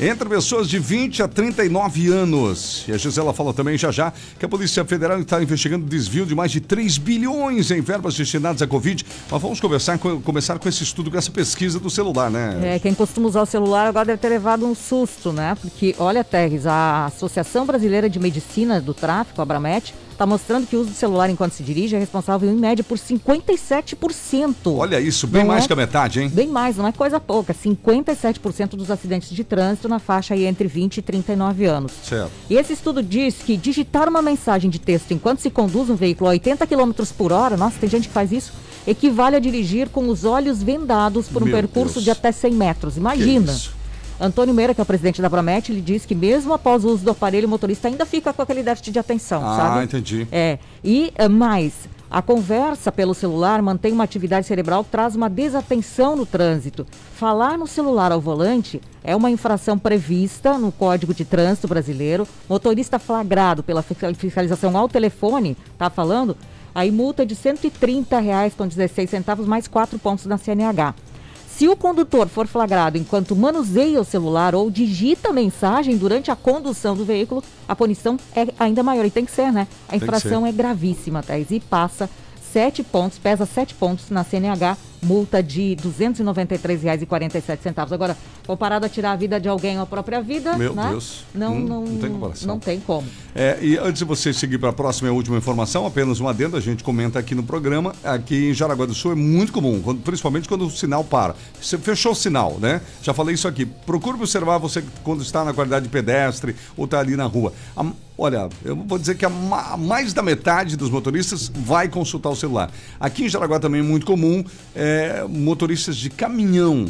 entre pessoas de 20 a 39 anos. E a Gisela fala também já já que a Polícia Federal está investigando desvio de mais de 3 bilhões em verbas destinadas à Covid. Mas vamos conversar com, começar com esse estudo, com essa pesquisa do celular, né? É, quem costuma usar o celular agora deve ter levado um susto, né? Porque, olha, Terres, a Associação Brasileira de Medicina do Tráfico, a Abramet, está mostrando que o uso do celular enquanto se dirige é responsável, em média, por 57%. Olha isso, bem Não mais é? que a metade, hein? Bem mais, não é coisa pouca. 57% dos acidentes de trânsito na faixa aí entre 20 e 39 anos. Certo. E esse estudo diz que digitar uma mensagem de texto enquanto se conduz um veículo a 80 km por hora, nossa, tem gente que faz isso, equivale a dirigir com os olhos vendados por um Meu percurso Deus. de até 100 metros. Imagina. Que isso? Antônio Meira, que é o presidente da Promete, ele diz que mesmo após o uso do aparelho, o motorista ainda fica com aquele déficit de atenção, Ah, sabe? entendi. É. E eh, mais, a conversa pelo celular mantém uma atividade cerebral traz uma desatenção no trânsito. Falar no celular ao volante é uma infração prevista no Código de Trânsito Brasileiro. Motorista flagrado pela fiscal- fiscalização ao telefone, tá falando? Aí multa de 130 reais com 16 centavos mais 4 pontos na CNH. Se o condutor for flagrado enquanto manuseia o celular ou digita mensagem durante a condução do veículo, a punição é ainda maior. E tem que ser, né? A infração é gravíssima, Thais. E passa sete pontos, pesa sete pontos na CNH, multa de R$ 293,47. Agora, comparado a tirar a vida de alguém ou a própria vida, Meu né? Deus. Não, Hum, não, não tem comparação. Não tem como. É, e antes de você seguir para a próxima e a última informação, apenas um adendo, a gente comenta aqui no programa, aqui em Jaraguá do Sul é muito comum, quando- principalmente quando o sinal para. Você fechou o sinal, né? Já falei isso aqui. Procure observar você quando está na qualidade de pedestre ou está ali na rua. A- olha, eu vou dizer que a ma- mais da metade dos motoristas vai consultar o celular. Aqui em Jaraguá também é muito comum é, motoristas de caminhão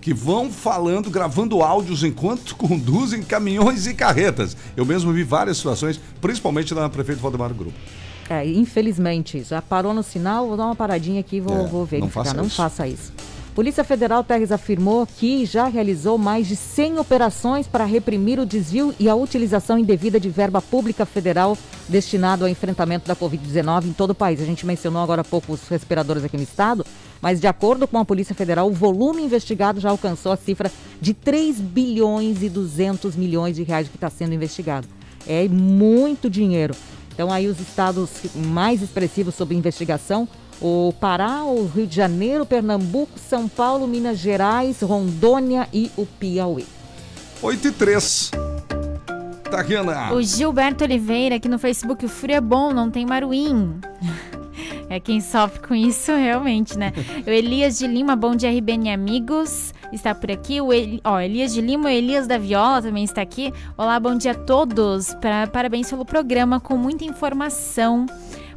que vão falando, gravando áudios enquanto conduzem caminhões e carretas. Eu mesmo vi várias situações, principalmente na prefeito Valdemar Grupo. É, infelizmente, já parou no sinal, vou dar uma paradinha aqui e vou, É, vou verificar. não faça não faça isso. Polícia Federal Terres afirmou que já realizou mais de 100 operações para reprimir o desvio e a utilização indevida de verba pública federal destinado ao enfrentamento da Covid-19 em todo o país. A gente mencionou agora há pouco os respiradores aqui no estado, mas de acordo com a Polícia Federal, o volume investigado já alcançou a cifra de 3 bilhões e 200 milhões de reais que está sendo investigado. É muito dinheiro. Então aí os estados mais expressivos sob investigação, o Pará, o Rio de Janeiro, Pernambuco, São Paulo, Minas Gerais, Rondônia e o Piauí. 8 e 3. Tariana. O Gilberto Oliveira aqui no Facebook, o frio é bom, não tem maruim. É quem sofre com isso, realmente, né? O Elias de Lima, bom dia, RBN amigos. Está por aqui. O Eli... Ó, Elias de Lima, o Elias da Viola também está aqui. Olá, bom dia a todos. Pra... Parabéns pelo programa, com muita informação.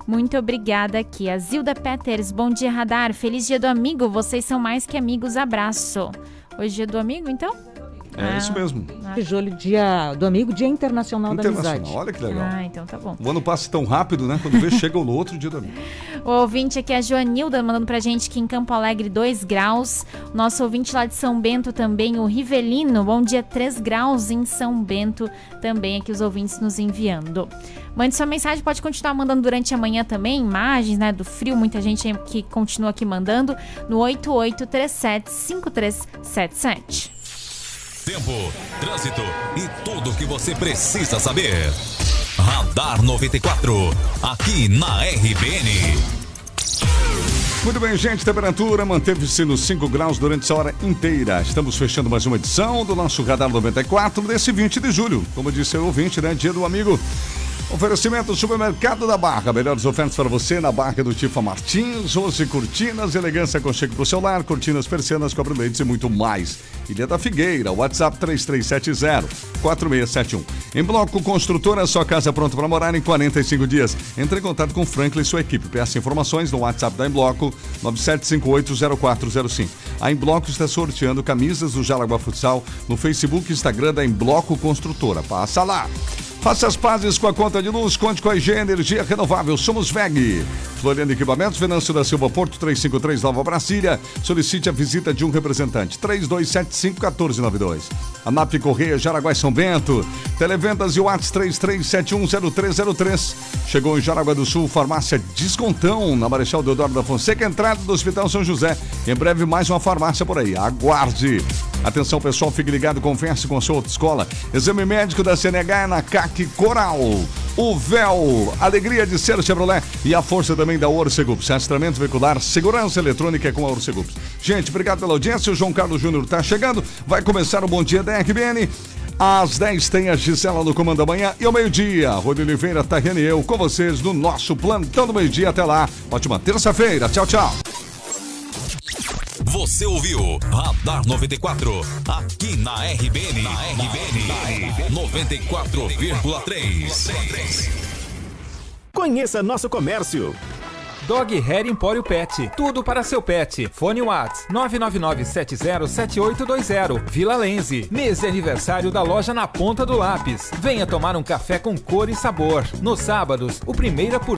Muito obrigada aqui. A Zilda Peters, bom dia, Radar. Feliz dia do amigo. Vocês são mais que amigos. Abraço. Hoje é do amigo, então? É Ah, isso mesmo. Julho, dia do amigo, Dia Internacional, da Internacional, Amizade. olha que legal. Ah, então tá bom. O ano passa tão rápido, né? Quando vê, chega no outro dia do amigo. O ouvinte aqui é a Joanilda mandando pra gente que em Campo Alegre 2 graus. Nosso ouvinte lá de São Bento também, o Rivelino. Bom dia, 3 graus em São Bento. Também aqui os ouvintes nos enviando. Mande sua mensagem, pode continuar mandando durante a manhã também, imagens, né, do frio, muita gente que continua aqui mandando no 88375377. Tempo, trânsito e tudo o que você precisa saber. Radar 94, aqui na RBN. Muito bem, gente. Temperatura manteve-se nos 5 graus durante essa hora inteira. Estamos fechando mais uma edição do nosso Radar 94 desse 20 de julho. Como disse o ouvinte, né? Dia do amigo. Oferecimento Supermercado da Barra. Melhores ofertas para você na Barra do Tifa Martins, 12 cortinas, elegância com cheque o celular, cortinas persianas, cobre leites e muito mais. Ilha da Figueira, WhatsApp 3370-4671. Em Bloco Construtora, sua casa pronta para morar em 45 dias. Entre em contato com Franklin e sua equipe. Peça informações no WhatsApp da Embloco 97580405. A Embloco está sorteando camisas do Jaraguá Futsal no Facebook e Instagram da Embloco Construtora. Passa lá! Faça as pazes com a conta de luz, conte com a IG Energia Renovável. Somos VEG. Floriano Equipamentos, Venâncio da Silva Porto 353 Nova Brasília. Solicite a visita de um representante. 3275-1492. ANAP Correia, Jaraguá e São Bento. Televendas e Whats 33710303. Chegou em Jaraguá do Sul, farmácia Descontão, na Marechal Deodoro da Fonseca, entrada do Hospital São José. Em breve, mais uma farmácia por aí. Aguarde. Atenção pessoal, fique ligado, converse com a sua autoescola. Exame médico da CNH é na CAC Coral. O véu, alegria de ser Chevrolet e a força também da Orcegups. Rastreamento veicular, segurança eletrônica é com a Orcegups. Gente, obrigado pela audiência. O João Carlos Júnior está chegando. Vai começar o Bom Dia da RBN. Às 10 tem a Gisela no Comando da Manhã e ao meio-dia, Rony Oliveira, Tariane e eu com vocês no nosso plantão do meio-dia. Até lá. Ótima terça-feira. Tchau, tchau. Você ouviu Radar 94, aqui na RBN. Na RBN, na RBN 94,3. Conheça nosso comércio. Dog Hair Empório Pet. Tudo para seu pet. Fone Whats 999707820. Vila Lenze. Mês de aniversário da loja na ponta do lápis. Venha tomar um café com cor e sabor. Nos sábados, o primeira por